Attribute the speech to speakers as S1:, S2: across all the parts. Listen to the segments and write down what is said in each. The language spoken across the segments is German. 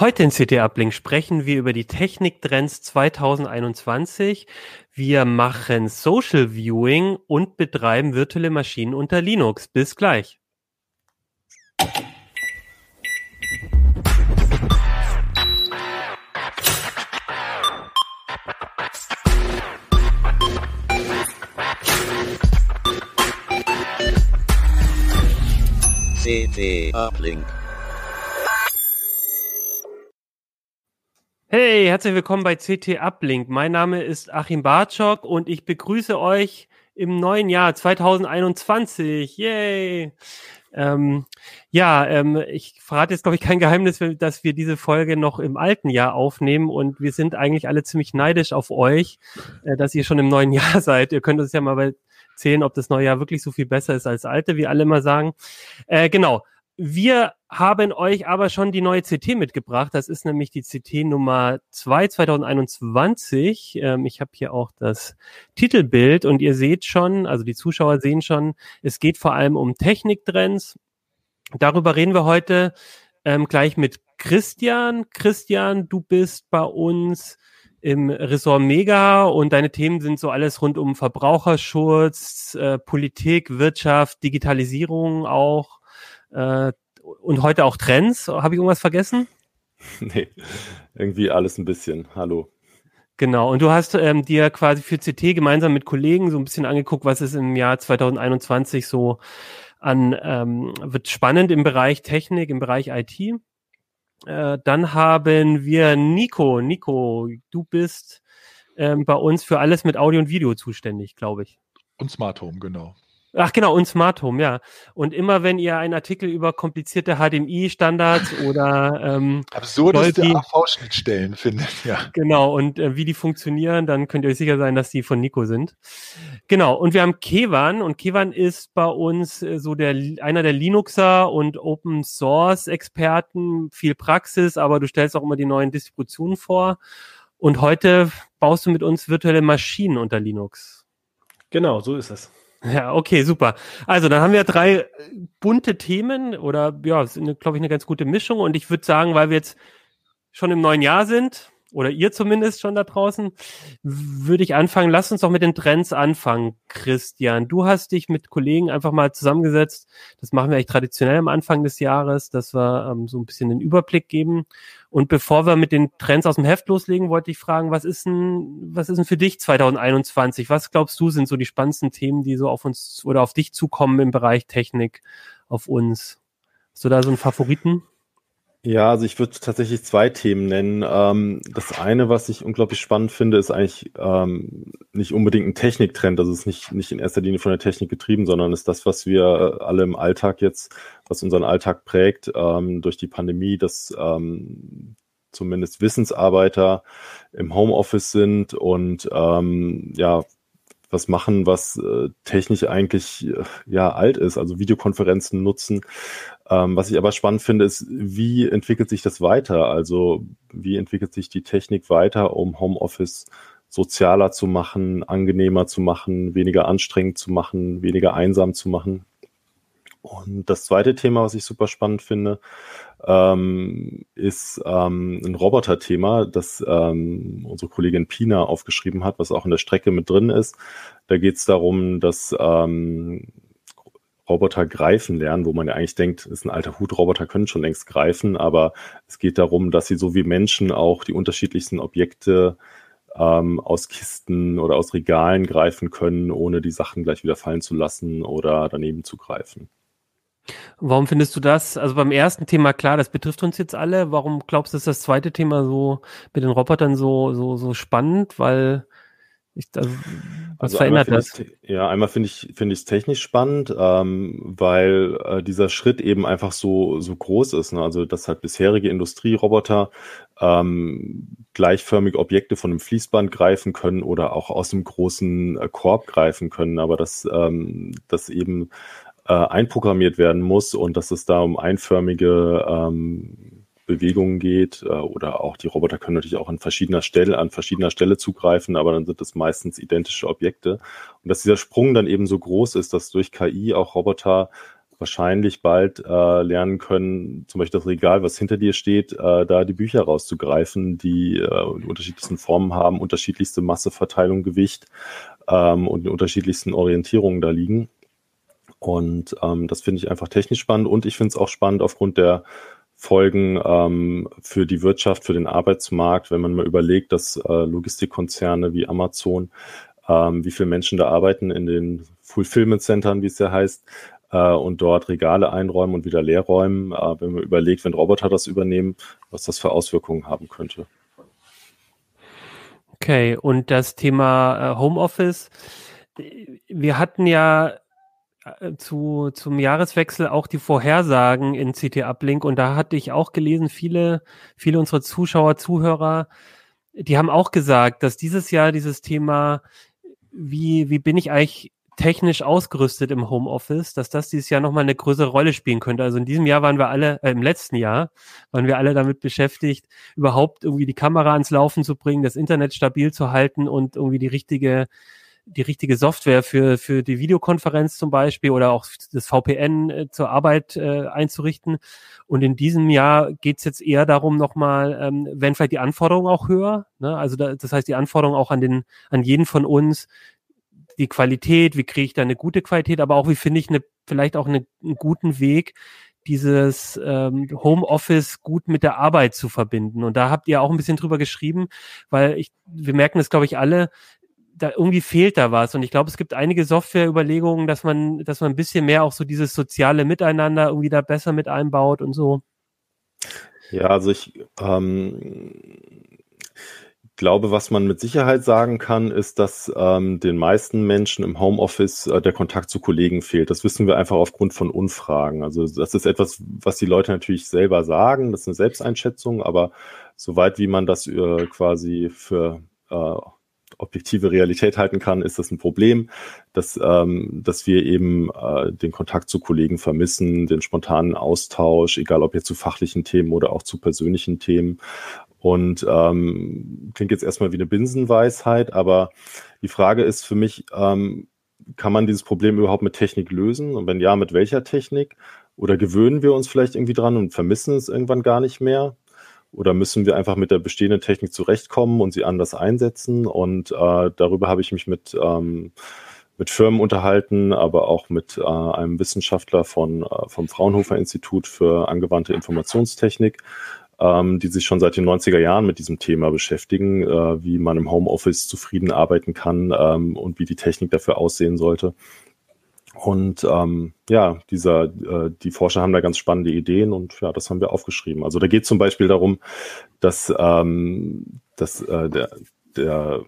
S1: Heute in CT Uplink sprechen wir über die Techniktrends 2021. Wir machen Social Viewing und betreiben virtuelle Maschinen unter Linux. Bis gleich. CT Uplink. Hey, herzlich willkommen bei CT Uplink. Mein Name ist Achim Bartschok und ich begrüße euch im neuen Jahr 2021. Yay! Ähm, ja, ähm, ich verrate jetzt, glaube ich, kein Geheimnis, dass wir diese Folge noch im alten Jahr aufnehmen und wir sind eigentlich alle ziemlich neidisch auf euch, äh, dass ihr schon im neuen Jahr seid. Ihr könnt uns ja mal erzählen, ob das neue Jahr wirklich so viel besser ist als alte, wie alle immer sagen. Äh, genau. Wir haben euch aber schon die neue CT mitgebracht. Das ist nämlich die CT Nummer 2 2021. Ähm, ich habe hier auch das Titelbild und ihr seht schon, also die Zuschauer sehen schon, es geht vor allem um Techniktrends. Darüber reden wir heute ähm, gleich mit Christian. Christian, du bist bei uns im Ressort Mega und deine Themen sind so alles rund um Verbraucherschutz, äh, Politik, Wirtschaft, Digitalisierung auch. Äh, und heute auch Trends. Habe ich irgendwas vergessen?
S2: Nee, irgendwie alles ein bisschen. Hallo.
S1: Genau, und du hast ähm, dir quasi für CT gemeinsam mit Kollegen so ein bisschen angeguckt, was ist im Jahr 2021 so an, ähm, wird spannend im Bereich Technik, im Bereich IT. Äh, dann haben wir Nico. Nico, du bist ähm, bei uns für alles mit Audio und Video zuständig, glaube ich.
S3: Und Smart Home, genau.
S1: Ach genau, und Smart Home, ja. Und immer wenn ihr einen Artikel über komplizierte HDMI-Standards oder ähm,
S3: absurdeste AV-Schnittstellen findet, ja.
S1: Genau, und äh, wie die funktionieren, dann könnt ihr euch sicher sein, dass die von Nico sind. Genau, und wir haben Kevan und Kevan ist bei uns äh, so der einer der Linuxer und Open Source Experten, viel Praxis, aber du stellst auch immer die neuen Distributionen vor. Und heute baust du mit uns virtuelle Maschinen unter Linux.
S4: Genau, so ist es.
S1: Ja, okay, super. Also, dann haben wir drei bunte Themen oder ja, sind, glaube ich, eine ganz gute Mischung. Und ich würde sagen, weil wir jetzt schon im neuen Jahr sind, oder ihr zumindest schon da draußen, würde ich anfangen. Lass uns doch mit den Trends anfangen, Christian. Du hast dich mit Kollegen einfach mal zusammengesetzt. Das machen wir eigentlich traditionell am Anfang des Jahres, dass wir ähm, so ein bisschen den Überblick geben. Und bevor wir mit den Trends aus dem Heft loslegen, wollte ich fragen, was ist denn, was ist denn für dich 2021? Was glaubst du sind so die spannendsten Themen, die so auf uns oder auf dich zukommen im Bereich Technik auf uns? Hast du da so einen Favoriten?
S2: Ja, also ich würde tatsächlich zwei Themen nennen. Ähm, das eine, was ich unglaublich spannend finde, ist eigentlich ähm, nicht unbedingt ein Techniktrend. Also es ist nicht, nicht in erster Linie von der Technik getrieben, sondern ist das, was wir alle im Alltag jetzt, was unseren Alltag prägt, ähm, durch die Pandemie, dass ähm, zumindest Wissensarbeiter im Homeoffice sind und ähm, ja, was machen, was äh, technisch eigentlich äh, ja alt ist, also Videokonferenzen nutzen. Ähm, was ich aber spannend finde, ist, wie entwickelt sich das weiter? Also wie entwickelt sich die Technik weiter, um Homeoffice sozialer zu machen, angenehmer zu machen, weniger anstrengend zu machen, weniger einsam zu machen? Und das zweite Thema, was ich super spannend finde, ähm, ist ähm, ein Roboter-Thema, das ähm, unsere Kollegin Pina aufgeschrieben hat, was auch in der Strecke mit drin ist. Da geht es darum, dass ähm, Roboter greifen lernen, wo man ja eigentlich denkt, ist ein alter Hut, Roboter können schon längst greifen, aber es geht darum, dass sie so wie Menschen auch die unterschiedlichsten Objekte ähm, aus Kisten oder aus Regalen greifen können, ohne die Sachen gleich wieder fallen zu lassen oder daneben zu greifen.
S1: Warum findest du das? Also beim ersten Thema klar, das betrifft uns jetzt alle. Warum glaubst du, ist das zweite Thema so mit den Robotern so so so spannend? Weil ich, also, was also verändert das?
S2: Ja, einmal finde ich finde ich es technisch spannend, ähm, weil äh, dieser Schritt eben einfach so so groß ist. Ne? Also dass halt bisherige Industrieroboter ähm, gleichförmig Objekte von einem Fließband greifen können oder auch aus einem großen äh, Korb greifen können, aber dass ähm, das eben äh, einprogrammiert werden muss und dass es da um einförmige ähm, Bewegungen geht äh, oder auch die Roboter können natürlich auch an verschiedener Stelle, an verschiedener Stelle zugreifen, aber dann sind es meistens identische Objekte. Und dass dieser Sprung dann eben so groß ist, dass durch KI auch Roboter wahrscheinlich bald äh, lernen können, zum Beispiel das Regal, was hinter dir steht, äh, da die Bücher rauszugreifen, die äh, die unterschiedlichsten Formen haben, unterschiedlichste Masseverteilung, Gewicht ähm, und unterschiedlichsten Orientierungen da liegen. Und ähm, das finde ich einfach technisch spannend und ich finde es auch spannend aufgrund der Folgen ähm, für die Wirtschaft, für den Arbeitsmarkt, wenn man mal überlegt, dass äh, Logistikkonzerne wie Amazon, ähm, wie viele Menschen da arbeiten in den Fulfillment Centern, wie es ja heißt, äh, und dort Regale einräumen und wieder leer räumen. Äh, wenn man überlegt, wenn Roboter das übernehmen, was das für Auswirkungen haben könnte.
S1: Okay, und das Thema äh, Homeoffice. Wir hatten ja zu, zum Jahreswechsel auch die Vorhersagen in CT Uplink und da hatte ich auch gelesen, viele, viele unserer Zuschauer, Zuhörer, die haben auch gesagt, dass dieses Jahr dieses Thema, wie, wie bin ich eigentlich technisch ausgerüstet im Homeoffice, dass das dieses Jahr nochmal eine größere Rolle spielen könnte. Also in diesem Jahr waren wir alle, äh, im letzten Jahr waren wir alle damit beschäftigt, überhaupt irgendwie die Kamera ans Laufen zu bringen, das Internet stabil zu halten und irgendwie die richtige, die richtige Software für, für die Videokonferenz zum Beispiel oder auch das VPN äh, zur Arbeit äh, einzurichten. Und in diesem Jahr geht's jetzt eher darum, nochmal, ähm, wenn vielleicht die Anforderungen auch höher, ne? also da, das heißt die Anforderungen auch an den, an jeden von uns, die Qualität, wie kriege ich da eine gute Qualität, aber auch wie finde ich eine, vielleicht auch eine, einen guten Weg, dieses ähm, Homeoffice gut mit der Arbeit zu verbinden. Und da habt ihr auch ein bisschen drüber geschrieben, weil ich, wir merken das, glaube ich, alle, da irgendwie fehlt da was. Und ich glaube, es gibt einige Softwareüberlegungen, dass man, dass man ein bisschen mehr auch so dieses soziale Miteinander irgendwie da besser mit einbaut und so.
S2: Ja, also ich ähm, glaube, was man mit Sicherheit sagen kann, ist, dass ähm, den meisten Menschen im Homeoffice äh, der Kontakt zu Kollegen fehlt. Das wissen wir einfach aufgrund von Umfragen. Also das ist etwas, was die Leute natürlich selber sagen. Das ist eine Selbsteinschätzung, aber soweit wie man das äh, quasi für äh, objektive Realität halten kann, ist das ein Problem, dass, ähm, dass wir eben äh, den Kontakt zu Kollegen vermissen, den spontanen Austausch, egal ob jetzt zu fachlichen Themen oder auch zu persönlichen Themen. Und ähm, klingt jetzt erstmal wie eine Binsenweisheit, aber die Frage ist für mich, ähm, kann man dieses Problem überhaupt mit Technik lösen? Und wenn ja, mit welcher Technik? Oder gewöhnen wir uns vielleicht irgendwie dran und vermissen es irgendwann gar nicht mehr? Oder müssen wir einfach mit der bestehenden Technik zurechtkommen und sie anders einsetzen? Und äh, darüber habe ich mich mit, ähm, mit Firmen unterhalten, aber auch mit äh, einem Wissenschaftler von, äh, vom Fraunhofer Institut für angewandte Informationstechnik, ähm, die sich schon seit den 90er Jahren mit diesem Thema beschäftigen, äh, wie man im Homeoffice zufrieden arbeiten kann ähm, und wie die Technik dafür aussehen sollte. Und ähm, ja, dieser, äh, die Forscher haben da ganz spannende Ideen und ja, das haben wir aufgeschrieben. Also da geht zum Beispiel darum, dass, ähm, dass äh, der, der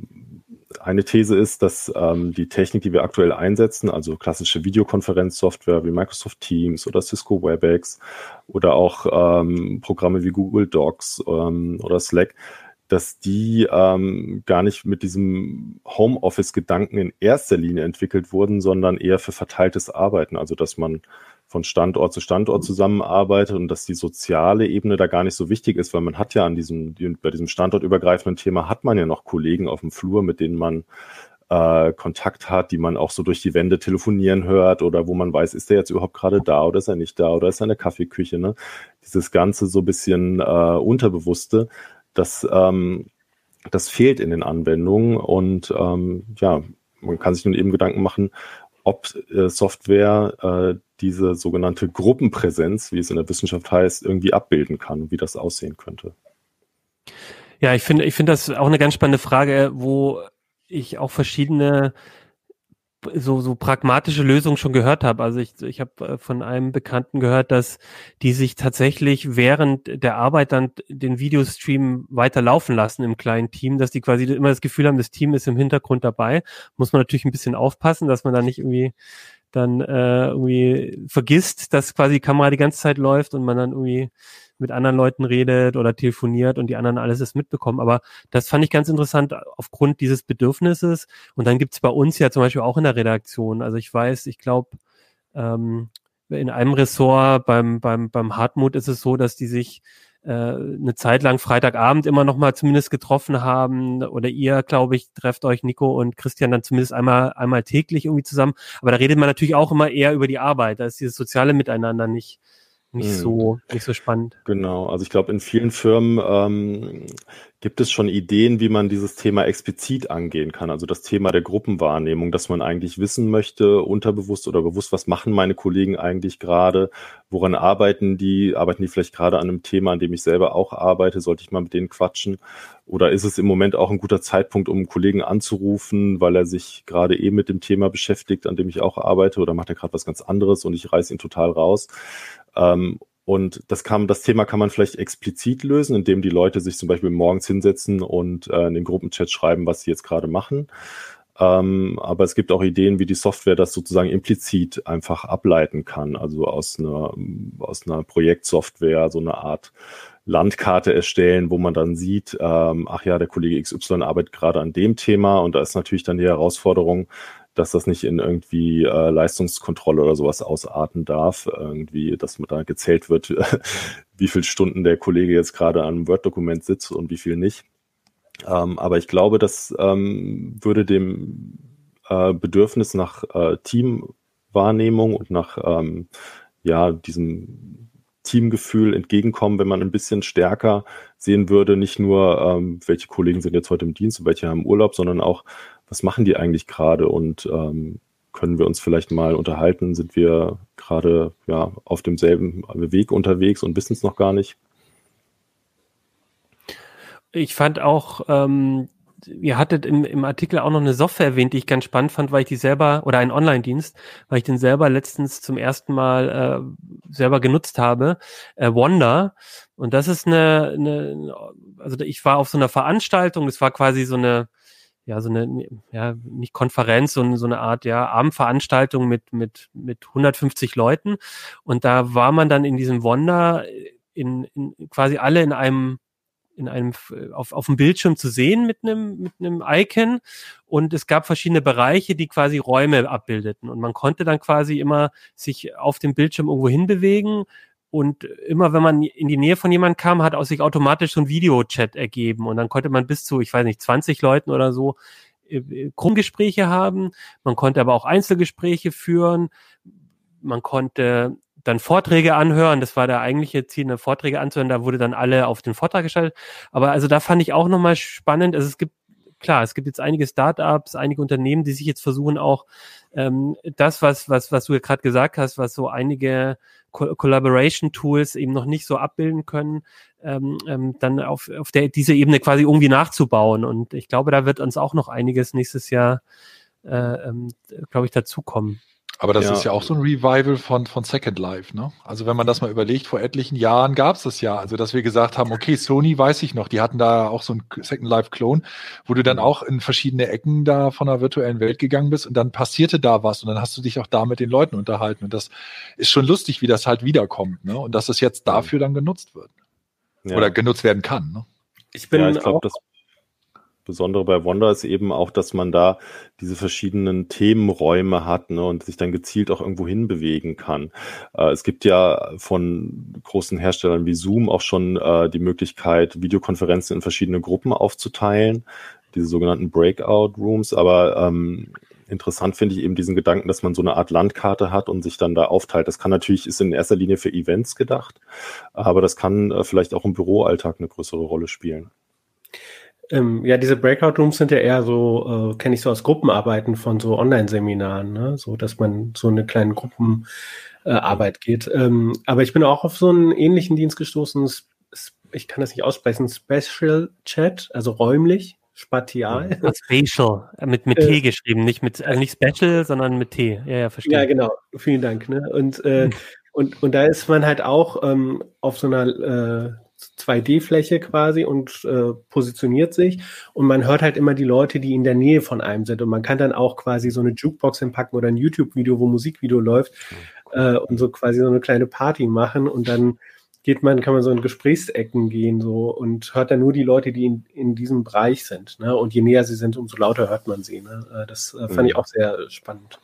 S2: eine These ist, dass ähm, die Technik, die wir aktuell einsetzen, also klassische Videokonferenzsoftware wie Microsoft Teams oder Cisco WebEx oder auch ähm, Programme wie Google Docs ähm, oder Slack, dass die ähm, gar nicht mit diesem Homeoffice-Gedanken in erster Linie entwickelt wurden, sondern eher für verteiltes Arbeiten. Also dass man von Standort zu Standort zusammenarbeitet und dass die soziale Ebene da gar nicht so wichtig ist, weil man hat ja an diesem, bei diesem standortübergreifenden Thema hat man ja noch Kollegen auf dem Flur, mit denen man äh, Kontakt hat, die man auch so durch die Wände telefonieren hört oder wo man weiß, ist der jetzt überhaupt gerade da oder ist er nicht da oder ist er in der Kaffeeküche, ne? Dieses ganze so bisschen äh, Unterbewusste, das, ähm, das fehlt in den Anwendungen und ähm, ja, man kann sich nun eben Gedanken machen, ob äh, Software äh, diese sogenannte Gruppenpräsenz, wie es in der Wissenschaft heißt, irgendwie abbilden kann, wie das aussehen könnte.
S1: Ja, ich finde, ich finde das auch eine ganz spannende Frage, wo ich auch verschiedene so, so pragmatische Lösungen schon gehört habe. Also ich, ich habe äh, von einem Bekannten gehört, dass die sich tatsächlich während der Arbeit dann den Videostream weiter laufen lassen im kleinen Team, dass die quasi immer das Gefühl haben, das Team ist im Hintergrund dabei. Muss man natürlich ein bisschen aufpassen, dass man da nicht irgendwie dann äh, irgendwie vergisst, dass quasi die Kamera die ganze Zeit läuft und man dann irgendwie mit anderen Leuten redet oder telefoniert und die anderen alles ist mitbekommen. Aber das fand ich ganz interessant aufgrund dieses Bedürfnisses. Und dann gibt's bei uns ja zum Beispiel auch in der Redaktion. Also ich weiß, ich glaube, ähm, in einem Ressort beim, beim, beim Hartmut ist es so, dass die sich äh, eine Zeit lang Freitagabend immer noch mal zumindest getroffen haben. Oder ihr, glaube ich, trefft euch, Nico und Christian, dann zumindest einmal, einmal täglich irgendwie zusammen. Aber da redet man natürlich auch immer eher über die Arbeit. Da ist dieses soziale Miteinander nicht, nicht hm. so nicht so spannend.
S2: Genau, also ich glaube, in vielen Firmen ähm, gibt es schon Ideen, wie man dieses Thema explizit angehen kann. Also das Thema der Gruppenwahrnehmung, dass man eigentlich wissen möchte, unterbewusst oder bewusst, was machen meine Kollegen eigentlich gerade, woran arbeiten die, arbeiten die vielleicht gerade an einem Thema, an dem ich selber auch arbeite, sollte ich mal mit denen quatschen? Oder ist es im Moment auch ein guter Zeitpunkt, um einen Kollegen anzurufen, weil er sich gerade eben mit dem Thema beschäftigt, an dem ich auch arbeite, oder macht er gerade was ganz anderes und ich reiß ihn total raus? Ähm, und das kann, das Thema kann man vielleicht explizit lösen, indem die Leute sich zum Beispiel morgens hinsetzen und äh, in den Gruppenchat schreiben, was sie jetzt gerade machen. Ähm, aber es gibt auch Ideen, wie die Software das sozusagen implizit einfach ableiten kann. Also aus einer, aus einer Projektsoftware so eine Art Landkarte erstellen, wo man dann sieht, ähm, ach ja, der Kollege XY arbeitet gerade an dem Thema und da ist natürlich dann die Herausforderung, dass das nicht in irgendwie äh, Leistungskontrolle oder sowas ausarten darf. Irgendwie, dass man da gezählt wird, wie viele Stunden der Kollege jetzt gerade an einem Word-Dokument sitzt und wie viel nicht. Ähm, aber ich glaube, das ähm, würde dem äh, Bedürfnis nach äh, Teamwahrnehmung und nach ähm, ja, diesem Teamgefühl entgegenkommen, wenn man ein bisschen stärker sehen würde, nicht nur, ähm, welche Kollegen sind jetzt heute im Dienst und welche haben Urlaub, sondern auch, was machen die eigentlich gerade und ähm, können wir uns vielleicht mal unterhalten? Sind wir gerade ja, auf demselben Weg unterwegs und wissen es noch gar nicht?
S1: Ich fand auch, ähm, ihr hattet im, im Artikel auch noch eine Software erwähnt, die ich ganz spannend fand, weil ich die selber, oder einen Online-Dienst, weil ich den selber letztens zum ersten Mal äh, selber genutzt habe, äh, Wonder. Und das ist eine, eine, also ich war auf so einer Veranstaltung, es war quasi so eine, ja, so eine, ja, nicht Konferenz, sondern so eine Art, ja, Abendveranstaltung mit, mit, mit 150 Leuten. Und da war man dann in diesem Wonder in, in quasi alle in einem, in einem, auf, auf dem Bildschirm zu sehen mit einem, mit einem Icon. Und es gab verschiedene Bereiche, die quasi Räume abbildeten. Und man konnte dann quasi immer sich auf dem Bildschirm irgendwo hinbewegen, und immer wenn man in die Nähe von jemandem kam, hat aus sich automatisch so ein Videochat ergeben. Und dann konnte man bis zu, ich weiß nicht, 20 Leuten oder so äh, Krummgespräche haben. Man konnte aber auch Einzelgespräche führen. Man konnte dann Vorträge anhören. Das war der eigentliche Ziel, eine Vorträge anzuhören. Da wurde dann alle auf den Vortrag geschaltet. Aber also da fand ich auch nochmal spannend. Also es gibt klar, es gibt jetzt einige Startups, einige Unternehmen, die sich jetzt versuchen auch ähm, das, was, was, was du gerade gesagt hast, was so einige Co Collaboration Tools eben noch nicht so abbilden können, ähm, ähm, dann auf, auf der, diese Ebene quasi irgendwie nachzubauen. Und ich glaube, da wird uns auch noch einiges nächstes Jahr, äh, ähm, glaube ich, dazukommen.
S3: Aber das ja. ist ja auch so ein Revival von, von Second Life, ne? Also wenn man das mal überlegt, vor etlichen Jahren gab es das ja. Also dass wir gesagt haben, okay, Sony weiß ich noch, die hatten da auch so ein Second Life-Klon, wo du dann auch in verschiedene Ecken da von der virtuellen Welt gegangen bist und dann passierte da was und dann hast du dich auch da mit den Leuten unterhalten. Und das ist schon lustig, wie das halt wiederkommt, ne? Und dass es jetzt dafür dann genutzt wird. Ja. Oder genutzt werden kann, ne?
S2: Ich bin ja, ich glaub, auch das Besondere bei Wanda ist eben auch, dass man da diese verschiedenen Themenräume hat ne, und sich dann gezielt auch irgendwo hinbewegen kann. Äh, es gibt ja von großen Herstellern wie Zoom auch schon äh, die Möglichkeit, Videokonferenzen in verschiedene Gruppen aufzuteilen, diese sogenannten Breakout Rooms. Aber ähm, interessant finde ich eben diesen Gedanken, dass man so eine Art Landkarte hat und sich dann da aufteilt. Das kann natürlich, ist in erster Linie für Events gedacht, aber das kann äh, vielleicht auch im Büroalltag eine größere Rolle spielen.
S4: Ähm, ja, diese Breakout Rooms sind ja eher so, äh, kenne ich so aus Gruppenarbeiten von so Online-Seminaren, ne? so dass man so eine kleine Gruppenarbeit äh, geht. Ähm, aber ich bin auch auf so einen ähnlichen Dienst gestoßen. Ich kann das nicht aussprechen. Special Chat, also räumlich, spatial.
S1: Ja, spatial, äh, mit, mit T äh, geschrieben, nicht mit, also nicht Special, sondern mit T. Ja, ja, verstehe.
S4: Ja, genau. Vielen Dank. Ne? Und, äh, hm. und, und da ist man halt auch ähm, auf so einer äh, 2D-Fläche quasi und äh, positioniert sich. Und man hört halt immer die Leute, die in der Nähe von einem sind. Und man kann dann auch quasi so eine Jukebox hinpacken oder ein YouTube-Video, wo Musikvideo läuft äh, und so quasi so eine kleine Party machen. Und dann geht man, kann man so in Gesprächsecken gehen so und hört dann nur die Leute, die in, in diesem Bereich sind. Ne? Und je näher sie sind, umso lauter hört man sie. Ne? Äh, das äh, fand mhm. ich auch sehr spannend.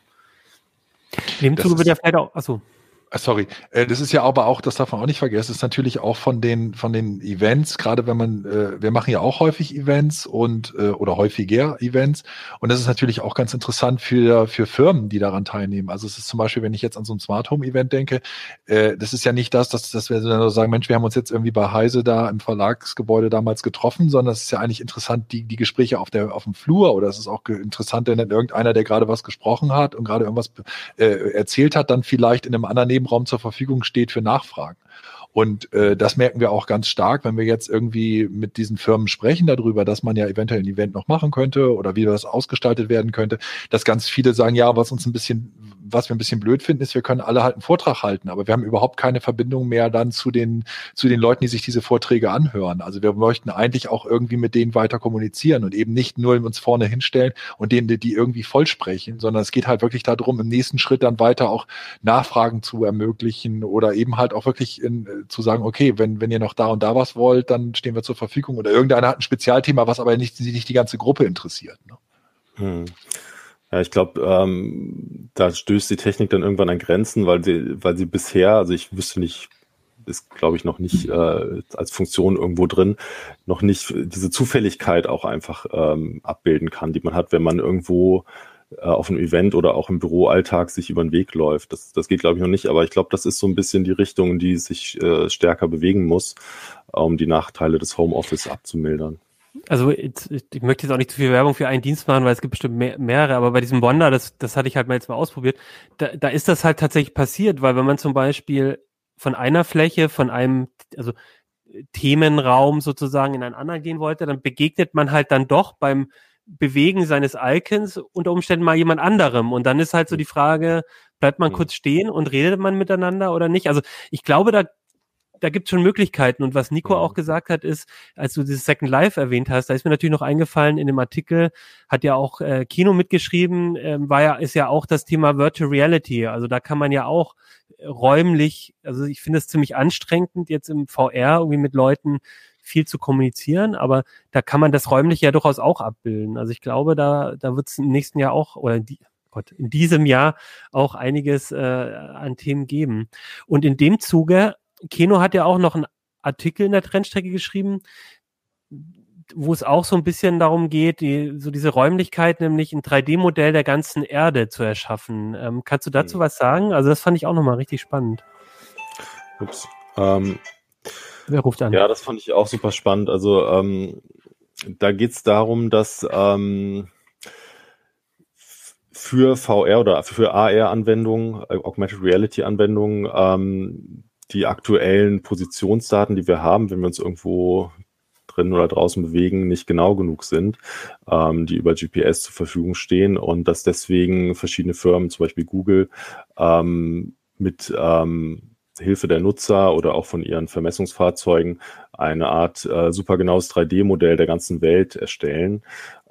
S1: In dem Zuge wird ja vielleicht auch, achso.
S3: Äh, sorry, äh, das ist ja aber auch, das darf man auch nicht vergessen, ist natürlich auch von den von den Events, gerade wenn man, äh, wir machen ja auch häufig Events und oder häufiger Events und das ist natürlich auch ganz interessant für für Firmen, die daran teilnehmen. Also es ist zum Beispiel, wenn ich jetzt an so ein Smart Home Event denke, das ist ja nicht das, dass, dass wir so sagen, Mensch, wir haben uns jetzt irgendwie bei Heise da im Verlagsgebäude damals getroffen, sondern es ist ja eigentlich interessant, die die Gespräche auf der auf dem Flur oder es ist auch interessant, wenn irgendeiner, der gerade was gesprochen hat und gerade irgendwas äh, erzählt hat, dann vielleicht in einem anderen Nebenraum zur Verfügung steht für Nachfragen. Und äh, das merken wir auch ganz stark, wenn wir jetzt irgendwie mit diesen Firmen sprechen darüber, dass man ja eventuell ein Event noch machen könnte oder wie das ausgestaltet werden könnte, dass ganz viele sagen, ja, was uns ein bisschen was wir ein bisschen blöd finden, ist, wir können alle halt einen Vortrag halten, aber wir haben überhaupt keine Verbindung mehr dann zu den, zu den Leuten, die sich diese Vorträge anhören. Also wir möchten eigentlich auch irgendwie mit denen weiter kommunizieren und eben nicht nur uns vorne hinstellen und denen, die irgendwie voll sprechen, sondern es geht halt wirklich darum, im nächsten Schritt dann weiter auch Nachfragen zu ermöglichen oder eben halt auch wirklich in, äh, zu sagen, okay, wenn, wenn ihr noch da und da was wollt, dann stehen wir zur Verfügung oder irgendeiner hat ein Spezialthema, was aber nicht, nicht die ganze Gruppe interessiert. Ne? Hm.
S2: Ja, ich glaube, ähm, da stößt die Technik dann irgendwann an Grenzen, weil sie, weil sie bisher, also ich wüsste nicht, ist glaube ich noch nicht äh, als Funktion irgendwo drin, noch nicht diese Zufälligkeit auch einfach ähm, abbilden kann, die man hat, wenn man irgendwo auf einem Event oder auch im Büroalltag sich über den Weg läuft. Das, das geht glaube ich noch nicht, aber ich glaube, das ist so ein bisschen die Richtung, die sich äh, stärker bewegen muss, um die Nachteile des Homeoffice abzumildern
S1: also ich, ich möchte jetzt auch nicht zu viel Werbung für einen Dienst machen, weil es gibt bestimmt mehr, mehrere, aber bei diesem Wonder, das, das hatte ich halt mal jetzt mal ausprobiert, da, da ist das halt tatsächlich passiert, weil wenn man zum Beispiel von einer Fläche, von einem, also Themenraum sozusagen in einen anderen gehen wollte, dann begegnet man halt dann doch beim Bewegen seines Icons unter Umständen mal jemand anderem. Und dann ist halt so die Frage, bleibt man kurz stehen und redet man miteinander oder nicht? Also ich glaube, da da gibt es schon Möglichkeiten. Und was Nico auch gesagt hat, ist, als du dieses Second Life erwähnt hast, da ist mir natürlich noch eingefallen, in dem Artikel hat ja auch äh, Kino mitgeschrieben, ähm, war ja, ist ja auch das Thema Virtual Reality. Also da kann man ja auch räumlich, also ich finde es ziemlich anstrengend, jetzt im VR irgendwie mit Leuten viel zu kommunizieren, aber da kann man das räumlich ja durchaus auch abbilden. Also ich glaube, da, da wird es im nächsten Jahr auch, oder in, die, Gott, in diesem Jahr auch einiges äh, an Themen geben. Und in dem Zuge Keno hat ja auch noch einen Artikel in der Trendstrecke geschrieben, wo es auch so ein bisschen darum geht, die, so diese Räumlichkeit, nämlich ein 3D-Modell der ganzen Erde zu erschaffen. Ähm, kannst du dazu mhm. was sagen? Also das fand ich auch nochmal richtig spannend.
S2: Ups. Ähm, Wer ruft an? Ja, das fand ich auch super spannend. Also ähm, da geht es darum, dass ähm, für VR oder für AR-Anwendungen, äh, Augmented Reality-Anwendungen, ähm, die aktuellen Positionsdaten, die wir haben, wenn wir uns irgendwo drin oder draußen bewegen, nicht genau genug sind, ähm, die über GPS zur Verfügung stehen und dass deswegen verschiedene Firmen, zum Beispiel Google, ähm, mit ähm, Hilfe der Nutzer oder auch von ihren Vermessungsfahrzeugen eine Art äh, supergenaues 3D-Modell der ganzen Welt erstellen,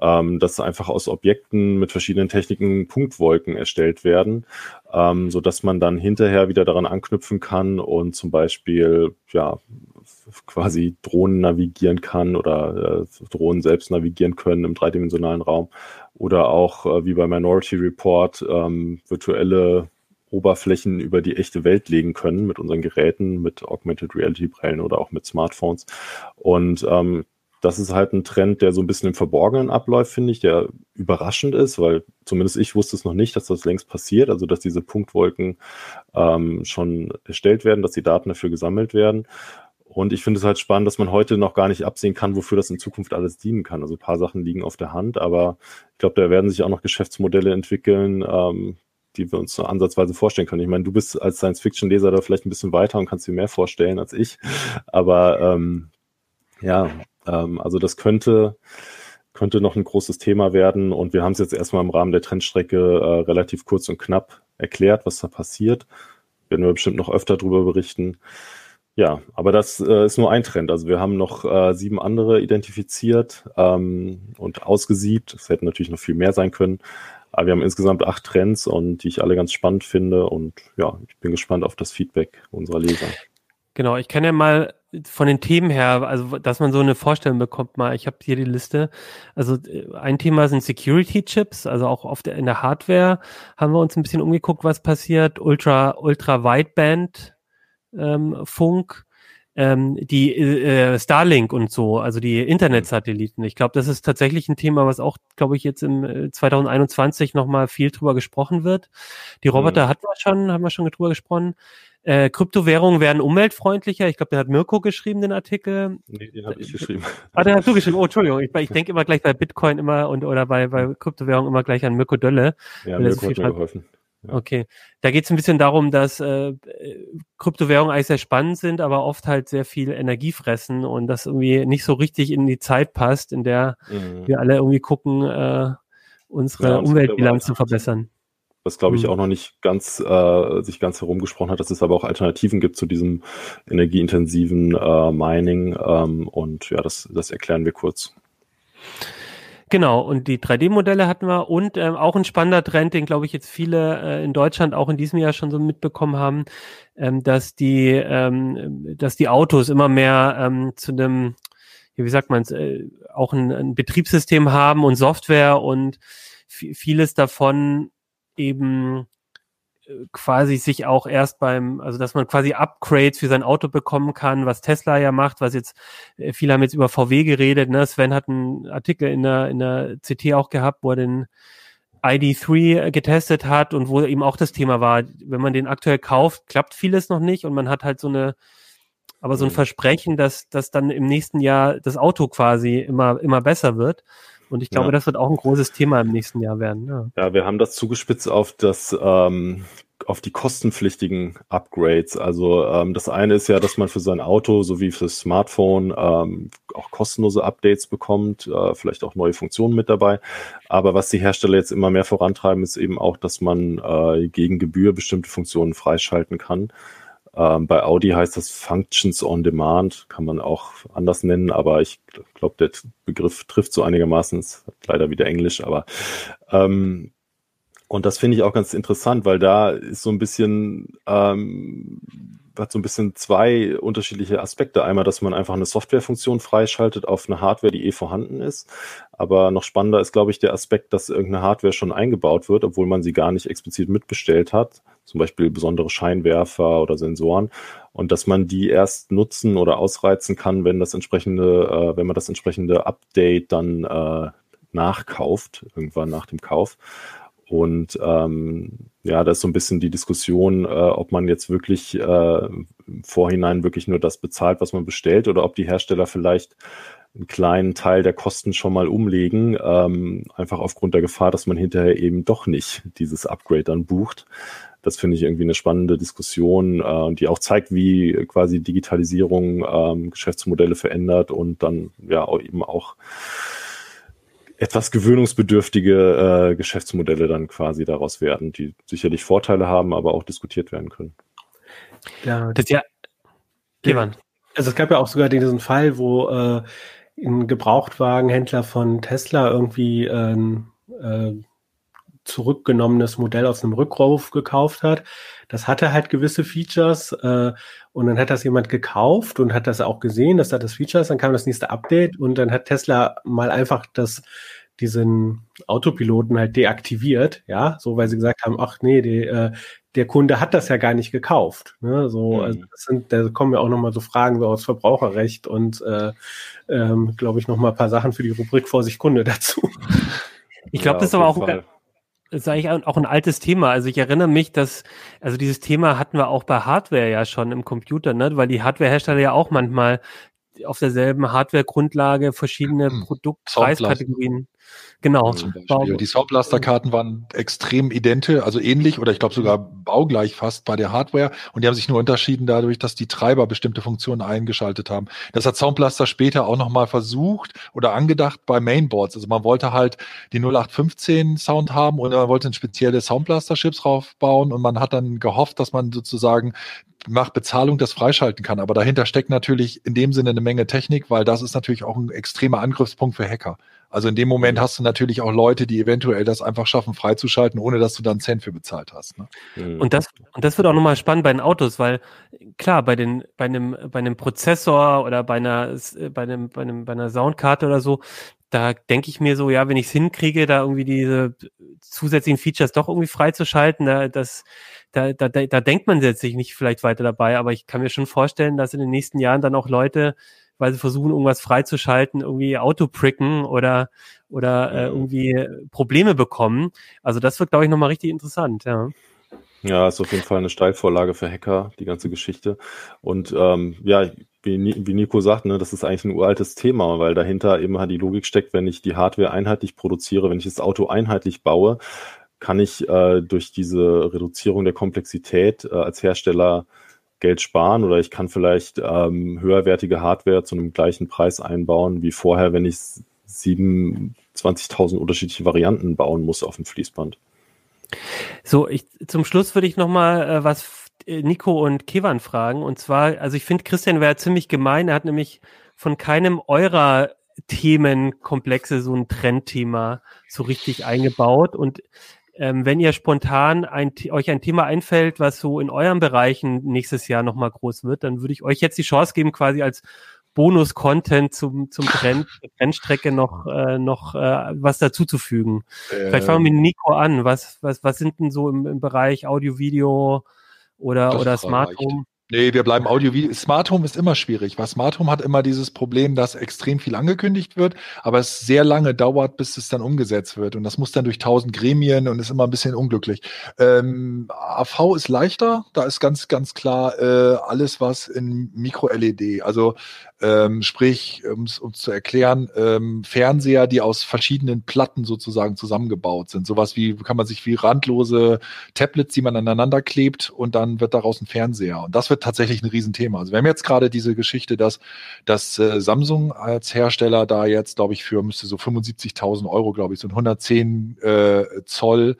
S2: ähm, dass einfach aus Objekten mit verschiedenen Techniken Punktwolken erstellt werden, ähm, so dass man dann hinterher wieder daran anknüpfen kann und zum Beispiel ja quasi Drohnen navigieren kann oder äh, Drohnen selbst navigieren können im dreidimensionalen Raum. Oder auch äh, wie bei Minority Report ähm, virtuelle Oberflächen über die echte Welt legen können mit unseren Geräten, mit Augmented Reality Brillen oder auch mit Smartphones. Und ähm, das ist halt ein Trend, der so ein bisschen im Verborgenen abläuft, finde ich, der überraschend ist, weil zumindest ich wusste es noch nicht, dass das längst passiert, also dass diese Punktwolken ähm, schon erstellt werden, dass die Daten dafür gesammelt werden. Und ich finde es halt spannend, dass man heute noch gar nicht absehen kann, wofür das in Zukunft alles dienen kann. Also ein paar Sachen liegen auf der Hand, aber ich glaube, da werden sich auch noch Geschäftsmodelle entwickeln, ähm, die wir uns so ansatzweise vorstellen können. Ich meine, du bist als Science-Fiction-Leser da vielleicht ein bisschen weiter und kannst dir mehr vorstellen als ich. Aber ähm, ja, ähm, also das könnte, könnte noch ein großes Thema werden. Und wir haben es jetzt erstmal im Rahmen der Trendstrecke äh, relativ kurz und knapp erklärt, was da passiert. Werden wir bestimmt noch öfter darüber berichten. Ja, aber das äh, ist nur ein Trend. Also wir haben noch äh, sieben andere identifiziert ähm, und ausgesiebt. Es hätten natürlich noch viel mehr sein können. Aber wir haben insgesamt acht Trends und die ich alle ganz spannend finde. Und ja, ich bin gespannt auf das Feedback unserer Leser.
S1: Genau, ich kann ja mal von den Themen her, also dass man so eine Vorstellung bekommt, mal, ich habe hier die Liste. Also ein Thema sind Security-Chips, also auch der, in der Hardware haben wir uns ein bisschen umgeguckt, was passiert. Ultra, Ultra Wideband ähm, Funk, ähm, die äh, Starlink und so, also die Internetsatelliten. Ich glaube, das ist tatsächlich ein Thema, was auch, glaube ich, jetzt im 2021 nochmal viel drüber gesprochen wird. Die Roboter mhm. hatten wir schon, haben wir schon drüber gesprochen. Äh, Kryptowährungen werden umweltfreundlicher. Ich glaube, der hat Mirko geschrieben, den Artikel.
S2: Nee, den habe ich geschrieben.
S1: Ah, den hast du geschrieben. Oh, Entschuldigung. Ich, ich denke immer gleich bei Bitcoin immer und oder bei, bei Kryptowährungen immer gleich an Mirko Dölle.
S2: Ja, Mirko hat mir geholfen.
S1: Okay. Da geht es ein bisschen darum, dass äh, Kryptowährungen eigentlich sehr spannend sind, aber oft halt sehr viel Energie fressen und das irgendwie nicht so richtig in die Zeit passt, in der mhm. wir alle irgendwie gucken, äh, unsere ja, Umweltbilanz zu verbessern.
S2: Was glaube ich mhm. auch noch nicht ganz äh, sich ganz herumgesprochen hat, dass es aber auch Alternativen gibt zu diesem energieintensiven äh, Mining. Ähm, und ja, das, das erklären wir kurz.
S1: Genau, und die 3D-Modelle hatten wir und ähm, auch ein spannender Trend, den glaube ich jetzt viele äh, in Deutschland auch in diesem Jahr schon so mitbekommen haben, ähm, dass die, ähm, dass die Autos immer mehr ähm, zu einem, wie sagt man es, äh, auch ein, ein Betriebssystem haben und Software und vieles davon eben quasi sich auch erst beim, also dass man quasi Upgrades für sein Auto bekommen kann, was Tesla ja macht, was jetzt, äh, viele haben jetzt über VW geredet, ne? Sven hat einen Artikel in der, in der CT auch gehabt, wo er den ID3 getestet hat und wo eben auch das Thema war, wenn man den aktuell kauft, klappt vieles noch nicht und man hat halt so eine, aber so ein mhm. Versprechen, dass, dass dann im nächsten Jahr das Auto quasi immer, immer besser wird. Und ich glaube, ja. das wird auch ein großes Thema im nächsten Jahr werden.
S2: Ja, ja wir haben das zugespitzt auf das ähm, auf die kostenpflichtigen Upgrades. Also ähm, das eine ist ja, dass man für sein Auto sowie fürs Smartphone ähm, auch kostenlose Updates bekommt, äh, vielleicht auch neue Funktionen mit dabei. Aber was die Hersteller jetzt immer mehr vorantreiben, ist eben auch, dass man äh, gegen Gebühr bestimmte Funktionen freischalten kann. Ähm, bei Audi heißt das Functions on Demand, kann man auch anders nennen, aber ich glaube, der Begriff trifft so einigermaßen, ist leider wieder Englisch, aber ähm, und das finde ich auch ganz interessant, weil da ist so ein bisschen ähm, hat so ein bisschen zwei unterschiedliche Aspekte. Einmal, dass man einfach eine Softwarefunktion freischaltet auf eine Hardware, die eh vorhanden ist. Aber noch spannender ist, glaube ich, der Aspekt, dass irgendeine Hardware schon eingebaut wird, obwohl man sie gar nicht explizit mitbestellt hat. Zum Beispiel besondere Scheinwerfer oder Sensoren. Und dass man die erst nutzen oder ausreizen kann, wenn das entsprechende, äh, wenn man das entsprechende Update dann äh, nachkauft, irgendwann nach dem Kauf. Und ähm, ja, da ist so ein bisschen die Diskussion, äh, ob man jetzt wirklich äh, Vorhinein wirklich nur das bezahlt, was man bestellt, oder ob die Hersteller vielleicht einen kleinen Teil der Kosten schon mal umlegen, ähm, einfach aufgrund der Gefahr, dass man hinterher eben doch nicht dieses Upgrade dann bucht. Das finde ich irgendwie eine spannende Diskussion, äh, die auch zeigt, wie quasi Digitalisierung ähm, Geschäftsmodelle verändert und dann ja eben auch etwas gewöhnungsbedürftige äh, Geschäftsmodelle dann quasi daraus werden, die sicherlich Vorteile haben, aber auch diskutiert werden können.
S4: Ja, das ja. Jemand. Also es gab ja auch sogar diesen Fall, wo äh, ein Gebrauchtwagenhändler von Tesla irgendwie ein äh, zurückgenommenes Modell aus einem Rückruf gekauft hat. Das hatte halt gewisse Features äh, und dann hat das jemand gekauft und hat das auch gesehen, dass da das Feature ist. Dann kam das nächste Update und dann hat Tesla mal einfach das diesen Autopiloten halt deaktiviert, ja, so weil sie gesagt haben, ach nee, die, äh, der Kunde hat das ja gar nicht gekauft. Ne? So, mhm. also das sind, da kommen ja auch nochmal so Fragen so aus Verbraucherrecht und äh, ähm, glaube ich, nochmal ein paar Sachen für die Rubrik Vorsicht Kunde dazu.
S1: Ich glaube, ja, das ist aber auch das ist eigentlich auch ein altes Thema. Also ich erinnere mich, dass, also dieses Thema hatten wir auch bei Hardware ja schon im Computer, ne? weil die Hardwarehersteller ja auch manchmal auf derselben Hardware-Grundlage verschiedene hm. Produktpreiskategorien. Genau.
S3: Die Soundblaster-Karten waren extrem idente, also ähnlich oder ich glaube sogar baugleich fast bei der Hardware und die haben sich nur unterschieden dadurch, dass die Treiber bestimmte Funktionen eingeschaltet haben. Das hat Soundblaster später auch nochmal versucht oder angedacht bei Mainboards. Also man wollte halt die 0815 Sound haben und man wollte ein spezielle Soundblaster-Chips draufbauen und man hat dann gehofft, dass man sozusagen nach Bezahlung das freischalten kann. Aber dahinter steckt natürlich in dem Sinne eine Menge Technik, weil das ist natürlich auch ein extremer Angriffspunkt für Hacker. Also in dem Moment hast du natürlich auch Leute, die eventuell das einfach schaffen, freizuschalten, ohne dass du dann einen Cent für bezahlt hast. Ne?
S1: Mhm. Und das, und das wird auch nochmal spannend bei den Autos, weil klar, bei den, bei einem, bei einem Prozessor oder bei einer, bei einem, bei einem, bei einer Soundkarte oder so, da denke ich mir so, ja, wenn ich es hinkriege, da irgendwie diese zusätzlichen Features doch irgendwie freizuschalten, da, das, da, da, da, da denkt man jetzt sich nicht vielleicht weiter dabei, aber ich kann mir schon vorstellen, dass in den nächsten Jahren dann auch Leute, weil sie versuchen, irgendwas freizuschalten, irgendwie Auto pricken oder, oder äh, mhm. irgendwie Probleme bekommen. Also das wird, glaube ich, nochmal richtig interessant, ja.
S2: Ja, ist auf jeden Fall eine Steilvorlage für Hacker, die ganze Geschichte. Und ähm, ja, wie, wie Nico sagt, ne, das ist eigentlich ein uraltes Thema, weil dahinter eben halt die Logik steckt, wenn ich die Hardware einheitlich produziere, wenn ich das Auto einheitlich baue, kann ich äh, durch diese Reduzierung der Komplexität äh, als Hersteller Geld sparen oder ich kann vielleicht ähm, höherwertige Hardware zu einem gleichen Preis einbauen wie vorher, wenn ich 27.000 unterschiedliche Varianten bauen muss auf dem Fließband.
S1: So, ich, zum Schluss würde ich noch mal äh, was äh, Nico und Kevan fragen. Und zwar, also ich finde, Christian wäre ziemlich gemein. Er hat nämlich von keinem eurer Themenkomplexe so ein Trendthema so richtig eingebaut. Und ähm, wenn ihr spontan ein, euch ein Thema einfällt, was so in euren Bereichen nächstes Jahr nochmal groß wird, dann würde ich euch jetzt die Chance geben, quasi als Bonus-Content zum, zum Trend, Trendstrecke noch, äh, noch äh, was dazuzufügen. Ähm. Vielleicht fangen wir mit Nico an. Was, was, was sind denn so im, im Bereich Audio, Video oder, oder Smart Home?
S3: Nee, wir bleiben Audio. Smart Home ist immer schwierig, weil Smart Home hat immer dieses Problem, dass extrem viel angekündigt wird, aber es sehr lange dauert, bis es dann umgesetzt wird. Und das muss dann durch tausend Gremien und ist immer ein bisschen unglücklich. Ähm, AV ist leichter, da ist ganz, ganz klar äh, alles, was in Mikro-LED, also ähm, sprich, um es zu erklären, ähm, Fernseher, die aus verschiedenen Platten sozusagen zusammengebaut sind. Sowas wie, kann man sich wie randlose Tablets, die man aneinander klebt und dann wird daraus ein Fernseher. Und das wird tatsächlich ein Riesenthema. Also wir haben jetzt gerade diese Geschichte, dass, dass äh, Samsung als Hersteller da jetzt, glaube ich, für müsste so 75.000 Euro, glaube ich, so ein 110 äh, Zoll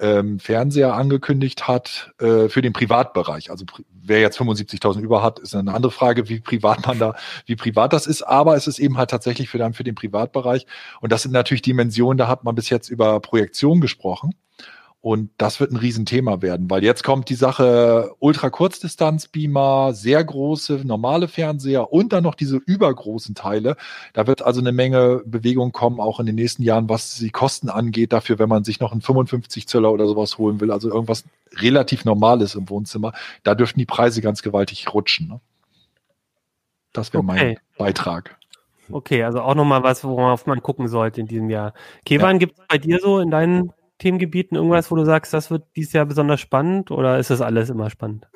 S3: ähm, Fernseher angekündigt hat äh, für den Privatbereich. Also wer jetzt 75.000 über hat, ist eine andere Frage, wie privat man da, wie privat das ist. Aber es ist eben halt tatsächlich für dann für den Privatbereich. Und das sind natürlich Dimensionen, da hat man bis jetzt über Projektion gesprochen. Und das wird ein Riesenthema werden, weil jetzt kommt die Sache Ultra-Kurzdistanz-Beamer, sehr große normale Fernseher und dann noch diese übergroßen Teile. Da wird also eine Menge Bewegung kommen, auch in den nächsten Jahren, was die Kosten angeht, dafür, wenn man sich noch einen 55 Zöller oder sowas holen will, also irgendwas relativ Normales im Wohnzimmer. Da dürften die Preise ganz gewaltig rutschen. Ne? Das wäre okay. mein Beitrag.
S1: Okay, also auch nochmal was, worauf man gucken sollte in diesem Jahr. Kevan, ja. gibt es bei dir so in deinen Themengebieten irgendwas, wo du sagst, das wird dieses Jahr besonders spannend oder ist das alles immer spannend?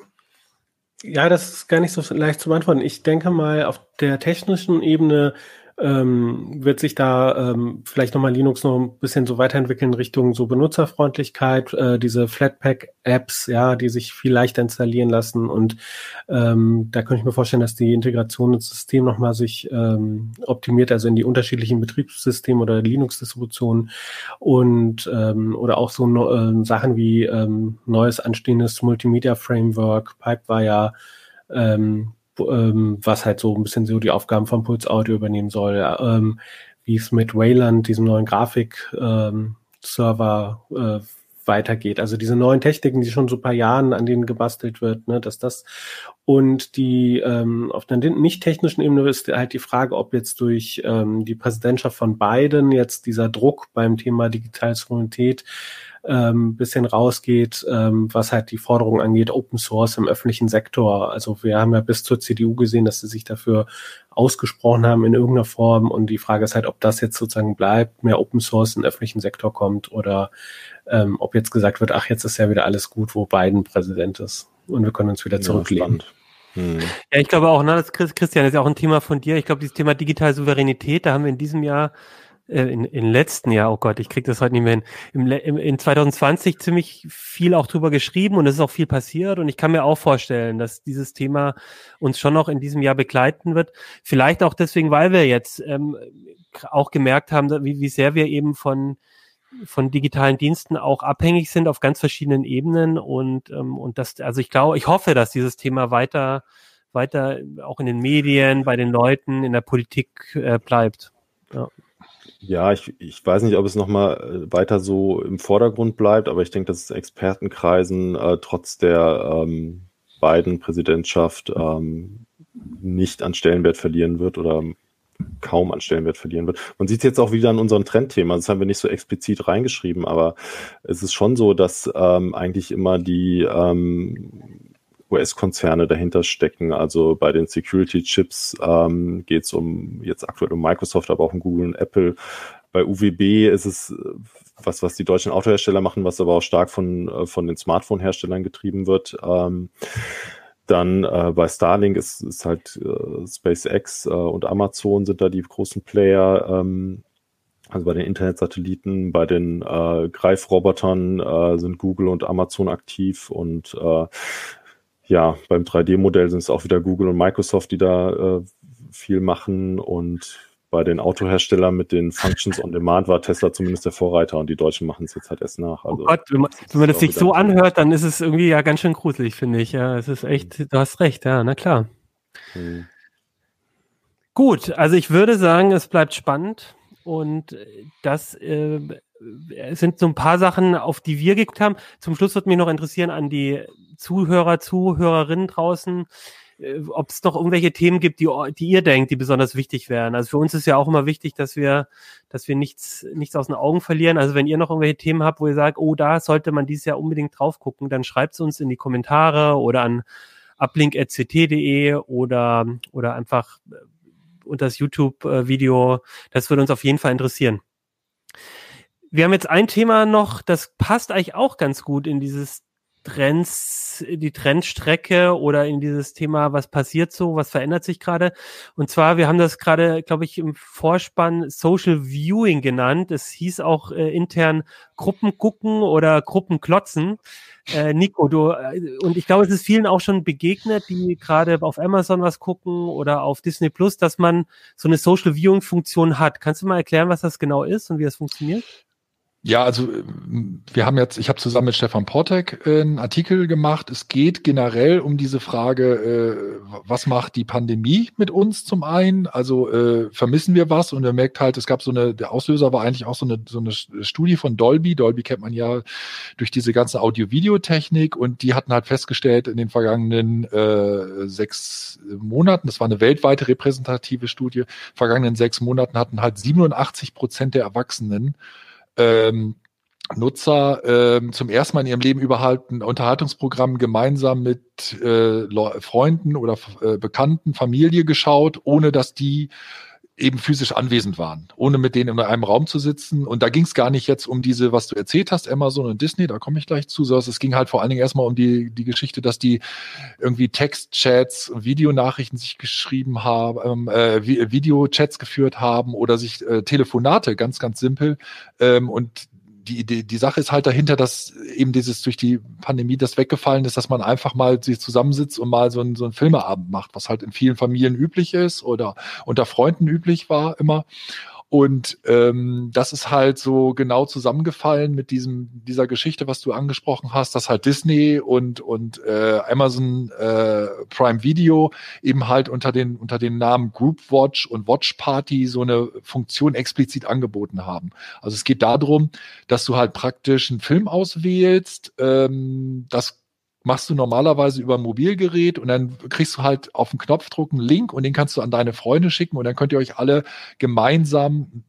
S4: Ja, das ist gar nicht so leicht zu beantworten. Ich denke mal, auf der technischen Ebene ähm, wird sich da ähm, vielleicht nochmal Linux noch ein bisschen so weiterentwickeln Richtung so Benutzerfreundlichkeit, äh, diese Flatpak-Apps, ja, die sich viel leichter installieren lassen und ähm, da könnte ich mir vorstellen, dass die Integration ins System nochmal sich ähm, optimiert, also in die unterschiedlichen Betriebssysteme oder Linux-Distributionen und ähm, oder auch so äh, Sachen wie ähm, neues anstehendes Multimedia-Framework, Pipewire, ähm, ähm, was halt so ein bisschen so die Aufgaben von Puls Audio übernehmen soll, ähm, wie es mit Wayland, diesem neuen Grafik-Server, ähm, äh, weitergeht. Also diese neuen Techniken, die schon so paar Jahren an denen gebastelt wird, ne, dass das und die ähm, auf der nicht technischen Ebene ist halt die Frage, ob jetzt durch ähm, die Präsidentschaft von Biden jetzt dieser Druck beim Thema digitale Souveränität ähm, bisschen rausgeht, ähm, was halt die Forderung angeht, Open Source im öffentlichen Sektor. Also wir haben ja bis zur CDU gesehen, dass sie sich dafür ausgesprochen haben in irgendeiner Form. Und die Frage ist halt, ob das jetzt sozusagen bleibt, mehr Open Source im öffentlichen Sektor kommt oder ähm, ob jetzt gesagt wird, ach, jetzt ist ja wieder alles gut, wo Biden Präsident ist. Und wir können uns wieder zurücklehnen.
S1: Ja, hm. ja, ich glaube auch, ne, das Christian das ist ja auch ein Thema von dir. Ich glaube, dieses Thema digitale Souveränität, da haben wir in diesem Jahr äh, in, in letzten Jahr, oh Gott, ich krieg das heute nicht mehr hin, im, im, in 2020 ziemlich viel auch drüber geschrieben und es ist auch viel passiert und ich kann mir auch vorstellen, dass dieses Thema uns schon noch in diesem Jahr begleiten wird. Vielleicht auch deswegen, weil wir jetzt ähm, auch gemerkt haben, wie, wie sehr wir eben von von digitalen Diensten auch abhängig sind auf ganz verschiedenen Ebenen und ähm, und das also ich glaube ich hoffe dass dieses Thema weiter weiter auch in den Medien bei den Leuten in der Politik äh, bleibt ja.
S2: Ja, ich, ich weiß nicht, ob es nochmal äh, weiter so im Vordergrund bleibt, aber ich denke, dass es Expertenkreisen äh, trotz der ähm, beiden Präsidentschaft ähm, nicht an Stellenwert verlieren wird oder kaum an Stellenwert verlieren wird. Man sieht es jetzt auch wieder an unserem Trendthema. Das haben wir nicht so explizit reingeschrieben, aber es ist schon so, dass ähm, eigentlich immer die ähm, US-Konzerne dahinter stecken. Also bei den Security-Chips ähm, geht es um jetzt aktuell um Microsoft, aber auch um Google und Apple. Bei UWB ist es äh, was, was die deutschen Autohersteller machen, was aber auch stark von, äh, von den Smartphone-Herstellern getrieben wird. Ähm, dann äh, bei Starlink ist, ist halt äh, SpaceX äh, und Amazon sind da die großen Player. Ähm, also bei den Internetsatelliten, bei den äh, Greifrobotern äh, sind Google und Amazon aktiv und äh, ja, beim 3D-Modell sind es auch wieder Google und Microsoft, die da äh, viel machen und bei den Autoherstellern mit den Functions on Demand war Tesla zumindest der Vorreiter und die Deutschen machen es jetzt halt erst nach.
S1: Oh also, oh Gott, wenn man, wenn man das sich so anhört, dann ist es irgendwie ja ganz schön gruselig, finde ich. Ja, es ist echt, du hast recht, ja, na klar. Hm. Gut, also ich würde sagen, es bleibt spannend und das äh, sind so ein paar Sachen, auf die wir geguckt haben. Zum Schluss wird mich noch interessieren an die Zuhörer, Zuhörerinnen draußen, äh, ob es noch irgendwelche Themen gibt, die, die ihr denkt, die besonders wichtig wären. Also für uns ist ja auch immer wichtig, dass wir, dass wir nichts, nichts aus den Augen verlieren. Also wenn ihr noch irgendwelche Themen habt, wo ihr sagt, oh, da sollte man dieses Jahr unbedingt drauf gucken, dann schreibt es uns in die Kommentare oder an uplink.ct.de oder, oder einfach äh, unter das YouTube-Video. Das würde uns auf jeden Fall interessieren. Wir haben jetzt ein Thema noch, das passt eigentlich auch ganz gut in dieses Trends, die Trendstrecke oder in dieses Thema, was passiert so, was verändert sich gerade. Und zwar, wir haben das gerade, glaube ich, im Vorspann Social Viewing genannt. Es hieß auch äh, intern Gruppen gucken oder Gruppen klotzen. Äh, Nico, du, äh, und ich glaube, es ist vielen auch schon begegnet, die gerade auf Amazon was gucken oder auf Disney Plus, dass man so eine Social Viewing Funktion hat. Kannst du mal erklären, was das genau ist und wie das funktioniert?
S3: Ja, also wir haben jetzt, ich habe zusammen mit Stefan Portek äh, einen Artikel gemacht. Es geht generell um diese Frage, äh, was macht die Pandemie mit uns zum einen? Also äh, vermissen wir was? Und er merkt halt, es gab so eine, der Auslöser war eigentlich auch so eine, so eine Studie von Dolby. Dolby kennt man ja durch diese ganze Audio-Video-Technik und die hatten halt festgestellt in den vergangenen äh, sechs Monaten, das war eine weltweite repräsentative Studie, vergangenen sechs Monaten hatten halt 87 Prozent der Erwachsenen ähm, Nutzer ähm, zum ersten Mal in ihrem Leben überhaupt ein Unterhaltungsprogramm gemeinsam mit äh, Freunden oder äh, Bekannten, Familie geschaut, ohne dass die eben physisch anwesend waren, ohne mit denen in einem Raum zu sitzen. Und da ging es gar nicht jetzt um diese, was du erzählt hast, Amazon und Disney, da komme ich gleich zu, sondern es ging halt vor allen Dingen erstmal um die, die Geschichte, dass die irgendwie Textchats und Videonachrichten sich geschrieben haben, äh, Videochats geführt haben oder sich äh, Telefonate, ganz, ganz simpel. Ähm, und die, die, die Sache ist halt dahinter, dass eben dieses durch die Pandemie das weggefallen ist, dass man einfach mal sich zusammensitzt und mal so einen, so einen Filmeabend macht, was halt in vielen Familien üblich ist oder unter Freunden üblich war immer. Und ähm, das ist halt so genau zusammengefallen mit diesem dieser Geschichte, was du angesprochen hast, dass halt Disney und und äh, Amazon äh, Prime Video eben halt unter den unter den Namen Group Watch und Watch Party so eine Funktion explizit angeboten haben. Also es geht darum, dass du halt praktisch einen Film auswählst, ähm, das machst du normalerweise über ein Mobilgerät und dann kriegst du halt auf den Knopfdruck einen Link und den kannst du an deine Freunde schicken und dann könnt ihr euch alle gemeinsam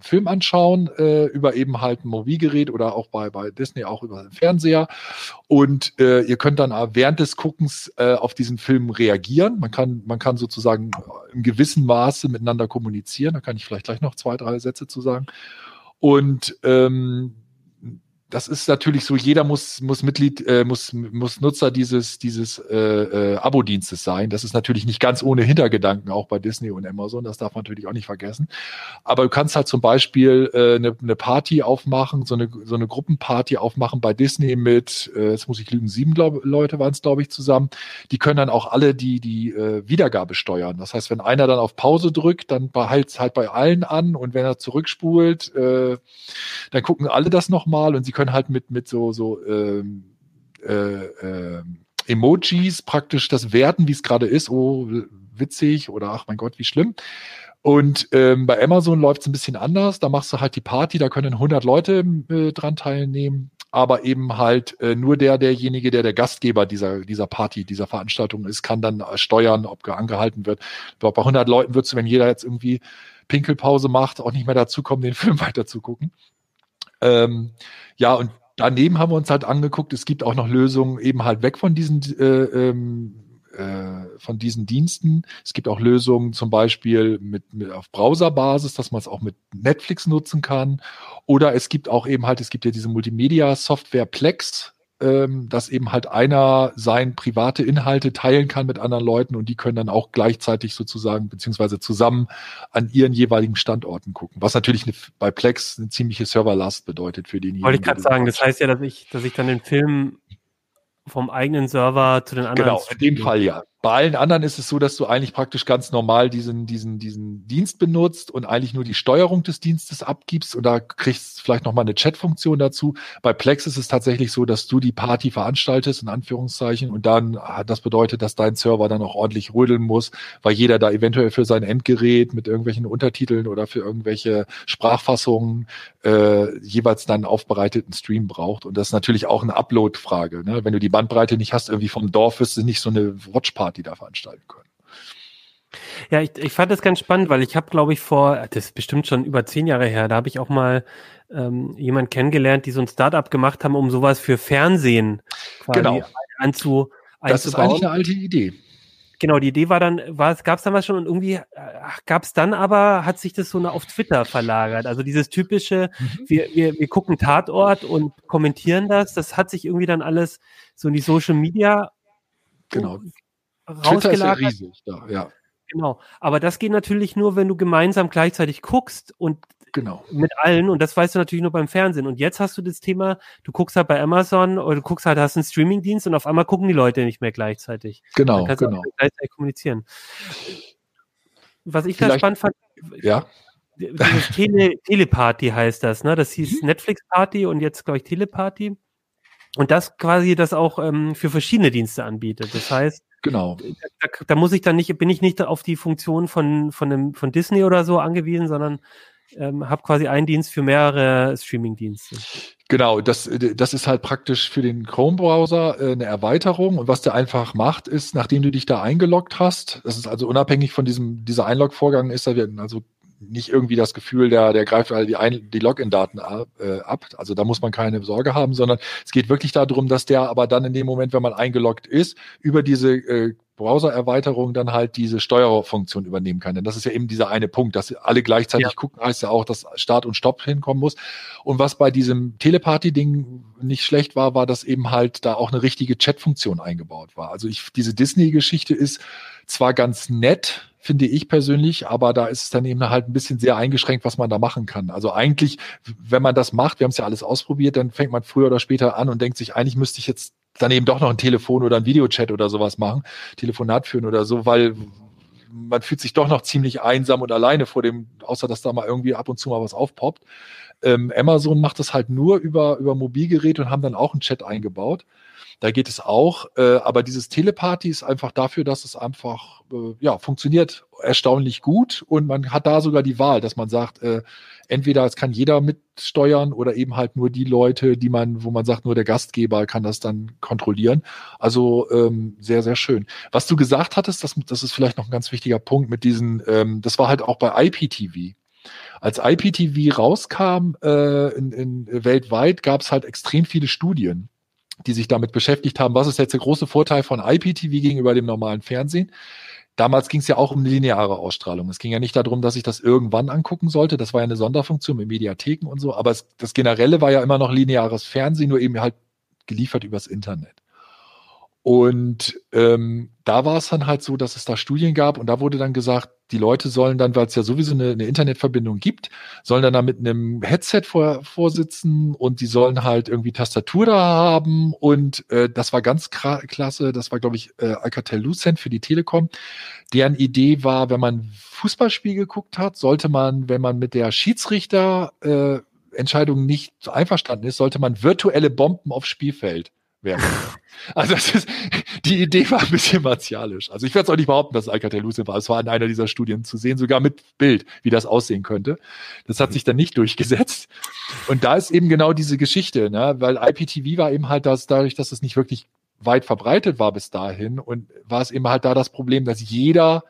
S3: Film anschauen äh, über eben halt ein Mobilgerät oder auch bei, bei Disney auch über den Fernseher. Und äh, ihr könnt dann während des Guckens äh, auf diesen Film reagieren. Man kann, man kann sozusagen im gewissen Maße miteinander kommunizieren. Da kann ich vielleicht gleich noch zwei, drei Sätze zu sagen. Und ähm, das ist natürlich so, jeder muss, muss Mitglied, äh, muss, muss Nutzer dieses, dieses äh, äh, Abo-Dienstes sein. Das ist natürlich nicht ganz ohne Hintergedanken, auch bei Disney und Amazon, das darf man natürlich auch nicht vergessen. Aber du kannst halt zum Beispiel äh, eine, eine Party aufmachen, so eine, so eine Gruppenparty aufmachen bei Disney mit, äh, jetzt muss ich lügen, sieben glaub, Leute waren es, glaube ich, zusammen. Die können dann auch alle die, die äh, Wiedergabe steuern. Das heißt, wenn einer dann auf Pause drückt, dann behält halt bei allen an und wenn er zurückspult, äh, dann gucken alle das nochmal und sie können können halt mit, mit so, so ähm, äh, äh, Emojis praktisch das werten, wie es gerade ist. Oh, witzig oder ach mein Gott, wie schlimm. Und ähm, bei Amazon läuft es ein bisschen anders. Da machst du halt die Party, da können 100 Leute äh, dran teilnehmen, aber eben halt äh, nur der, derjenige, der der Gastgeber dieser, dieser Party, dieser Veranstaltung ist, kann dann steuern, ob angehalten wird. Bei 100 Leuten würdest du, wenn jeder jetzt irgendwie Pinkelpause macht, auch nicht mehr dazu kommen, den Film weiter zu gucken. Ähm, ja, und daneben haben wir uns halt angeguckt, es gibt auch noch Lösungen eben halt weg von diesen äh, ähm, äh, von diesen Diensten. Es gibt auch Lösungen zum Beispiel mit, mit auf Browserbasis, dass man es auch mit Netflix nutzen kann. Oder es gibt auch eben halt, es gibt ja diese Multimedia-Software Plex, ähm, dass eben halt einer sein private Inhalte teilen kann mit anderen Leuten und die können dann auch gleichzeitig sozusagen beziehungsweise zusammen an ihren jeweiligen Standorten gucken. Was natürlich eine, bei Plex eine ziemliche Serverlast bedeutet für denjenigen.
S1: Wollte ich gerade sagen, das heißt ja, dass ich, dass ich dann den Film vom eigenen Server zu den anderen.
S3: Genau, in dem Fall ja. Bei allen anderen ist es so, dass du eigentlich praktisch ganz normal diesen, diesen, diesen Dienst benutzt und eigentlich nur die Steuerung des Dienstes abgibst und da kriegst vielleicht nochmal eine Chat-Funktion dazu. Bei Plex ist es tatsächlich so, dass du die Party veranstaltest, in Anführungszeichen, und dann, das bedeutet, dass dein Server dann auch ordentlich rödeln muss, weil jeder da eventuell für sein Endgerät mit irgendwelchen Untertiteln oder für irgendwelche Sprachfassungen äh, jeweils dann aufbereiteten Stream braucht. Und das ist natürlich auch eine Upload-Frage. Ne? Wenn du die Bandbreite nicht hast, irgendwie vom Dorf wirst du nicht so eine Watch-Party da veranstalten können.
S1: Ja, ich, ich fand das ganz spannend, weil ich habe, glaube ich, vor, das ist bestimmt schon über zehn Jahre her, da habe ich auch mal ähm, jemand kennengelernt, die so ein Startup gemacht haben, um sowas für Fernsehen
S3: quasi genau.
S1: anzu,
S3: Das ist eigentlich eine alte Idee.
S1: Genau, die Idee war dann, war es, gab es was schon und irgendwie gab es dann aber, hat sich das so auf Twitter verlagert. Also dieses typische, mhm. wir, wir, wir gucken Tatort und kommentieren das, das hat sich irgendwie dann alles so in die Social Media
S3: genau.
S1: Rausgelagert. Twitter ist ja
S3: riesig da, ja.
S1: Genau. Aber das geht natürlich nur, wenn du gemeinsam gleichzeitig guckst und
S3: genau.
S1: mit allen. Und das weißt du natürlich nur beim Fernsehen. Und jetzt hast du das Thema, du guckst halt bei Amazon oder du guckst halt, hast einen Streamingdienst und auf einmal gucken die Leute nicht mehr gleichzeitig.
S3: Genau, genau.
S1: gleichzeitig kommunizieren. Was ich da spannend fand,
S3: ja.
S1: Tele Teleparty heißt das, ne? Das hieß mhm. Netflix Party und jetzt, glaube ich, Teleparty. Und das quasi das auch ähm, für verschiedene Dienste anbietet. Das heißt,
S3: genau.
S1: Da, da, muss ich dann nicht, bin ich nicht auf die Funktion von, von, einem, von Disney oder so angewiesen, sondern ähm, habe quasi einen Dienst für mehrere Streaming-Dienste.
S3: Genau, das, das ist halt praktisch für den Chrome-Browser äh, eine Erweiterung. Und was der einfach macht, ist, nachdem du dich da eingeloggt hast, das ist also unabhängig von diesem, dieser Einlog-Vorgang, ist da also nicht irgendwie das Gefühl, der, der greift alle die, Ein die Login-Daten ab, äh, ab. Also da muss man keine Sorge haben, sondern es geht wirklich darum, dass der aber dann in dem Moment, wenn man eingeloggt ist, über diese äh, Browser-Erweiterung dann halt diese Steuerfunktion übernehmen kann. Denn das ist ja eben dieser eine Punkt, dass alle gleichzeitig ja. gucken, heißt ja auch, dass Start und Stopp hinkommen muss. Und was bei diesem Teleparty-Ding nicht schlecht war, war, dass eben halt da auch eine richtige Chat-Funktion eingebaut war. Also ich, diese Disney-Geschichte ist zwar ganz nett, finde ich persönlich, aber da ist es dann eben halt ein bisschen sehr eingeschränkt, was man da machen kann. Also eigentlich, wenn man das macht, wir haben es ja alles ausprobiert, dann fängt man früher oder später an und denkt sich, eigentlich müsste ich jetzt dann eben doch noch ein Telefon oder ein Videochat oder sowas machen, Telefonat führen oder so, weil man fühlt sich doch noch ziemlich einsam und alleine vor dem, außer dass da mal irgendwie ab und zu mal was aufpoppt. Ähm, Amazon macht das halt nur über, über Mobilgeräte und haben dann auch einen Chat eingebaut. Da geht es auch, äh, aber dieses Teleparty ist einfach dafür, dass es einfach äh, ja funktioniert erstaunlich gut und man hat da sogar die Wahl, dass man sagt, äh, entweder es kann jeder mitsteuern oder eben halt nur die Leute, die man, wo man sagt, nur der Gastgeber kann das dann kontrollieren. Also ähm, sehr, sehr schön. Was du gesagt hattest, das, das ist vielleicht noch ein ganz wichtiger Punkt mit diesen, ähm, das war halt auch bei IPTV. Als IPTV rauskam äh, in, in, weltweit, gab es halt extrem viele Studien die sich damit beschäftigt haben, was ist jetzt der große Vorteil von IPTV gegenüber dem normalen Fernsehen. Damals ging es ja auch um lineare Ausstrahlung. Es ging ja nicht darum, dass ich das irgendwann angucken sollte. Das war ja eine Sonderfunktion mit Mediatheken und so. Aber es, das Generelle war ja immer noch lineares Fernsehen, nur eben halt geliefert übers Internet. Und ähm, da war es dann halt so, dass es da Studien gab und da wurde dann gesagt, die Leute sollen dann, weil es ja sowieso eine, eine, Internetverbindung gibt, sollen dann da mit einem Headset vor, vorsitzen und die sollen halt irgendwie Tastatur da haben und äh, das war ganz klasse, das war glaube ich äh, Alcatel Lucent für die Telekom. Deren Idee war, wenn man Fußballspiel geguckt hat, sollte man, wenn man mit der Schiedsrichter äh, Entscheidung nicht einverstanden ist, sollte man virtuelle Bomben aufs Spielfeld werden. Also das ist, die Idee war ein bisschen martialisch. Also ich werde es auch nicht behaupten, dass es Alcatel-Lucent war. Es war in einer dieser Studien zu sehen, sogar mit Bild, wie das aussehen könnte. Das hat sich dann nicht durchgesetzt. Und da ist eben genau diese Geschichte, ne? weil IPTV war eben halt das, dadurch, dass es nicht wirklich weit verbreitet war bis dahin und war es eben halt da das Problem, dass jeder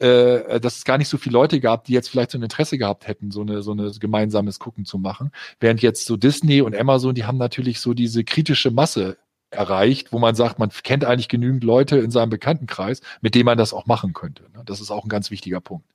S3: äh, dass es gar nicht so viele Leute gab, die jetzt vielleicht so ein Interesse gehabt hätten, so eine so eine gemeinsames Gucken zu machen. Während jetzt so Disney und Amazon, die haben natürlich so diese kritische Masse erreicht, wo man sagt, man kennt eigentlich genügend Leute in seinem Bekanntenkreis, mit denen man das auch machen könnte. Ne? Das ist auch ein ganz wichtiger Punkt.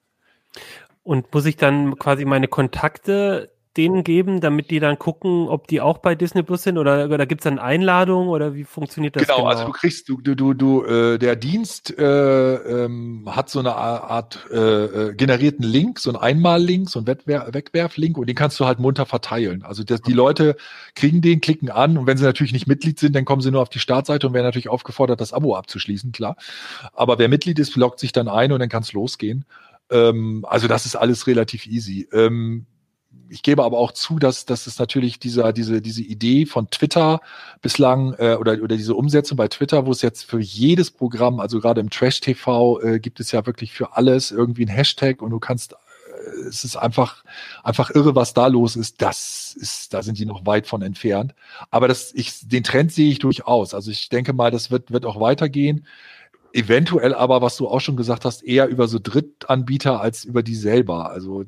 S1: Und muss ich dann quasi meine Kontakte denen geben, damit die dann gucken, ob die auch bei Disney Plus sind oder, oder gibt es dann Einladungen oder wie funktioniert das?
S3: Genau, genau? also du kriegst, du, du, du, du äh, der Dienst äh, ähm, hat so eine Art äh, äh, generierten Link, so ein Einmal-Link, so ein Wegwerf-Link und den kannst du halt munter verteilen. Also das, die Leute kriegen den, klicken an und wenn sie natürlich nicht Mitglied sind, dann kommen sie nur auf die Startseite und werden natürlich aufgefordert, das Abo abzuschließen, klar. Aber wer Mitglied ist, loggt sich dann ein und dann kann es losgehen. Ähm, also das ist alles relativ easy. Ähm, ich gebe aber auch zu, dass, dass es natürlich dieser, diese, diese Idee von Twitter bislang äh, oder, oder diese Umsetzung bei Twitter, wo es jetzt für jedes Programm, also gerade im Trash-TV, äh, gibt es ja wirklich für alles irgendwie ein Hashtag und du kannst äh, es ist einfach, einfach irre, was da los ist. Das ist, da sind die noch weit von entfernt. Aber das, ich, den Trend sehe ich durchaus. Also ich denke mal, das wird, wird auch weitergehen. Eventuell aber, was du auch schon gesagt hast, eher über so Drittanbieter als über die selber. Also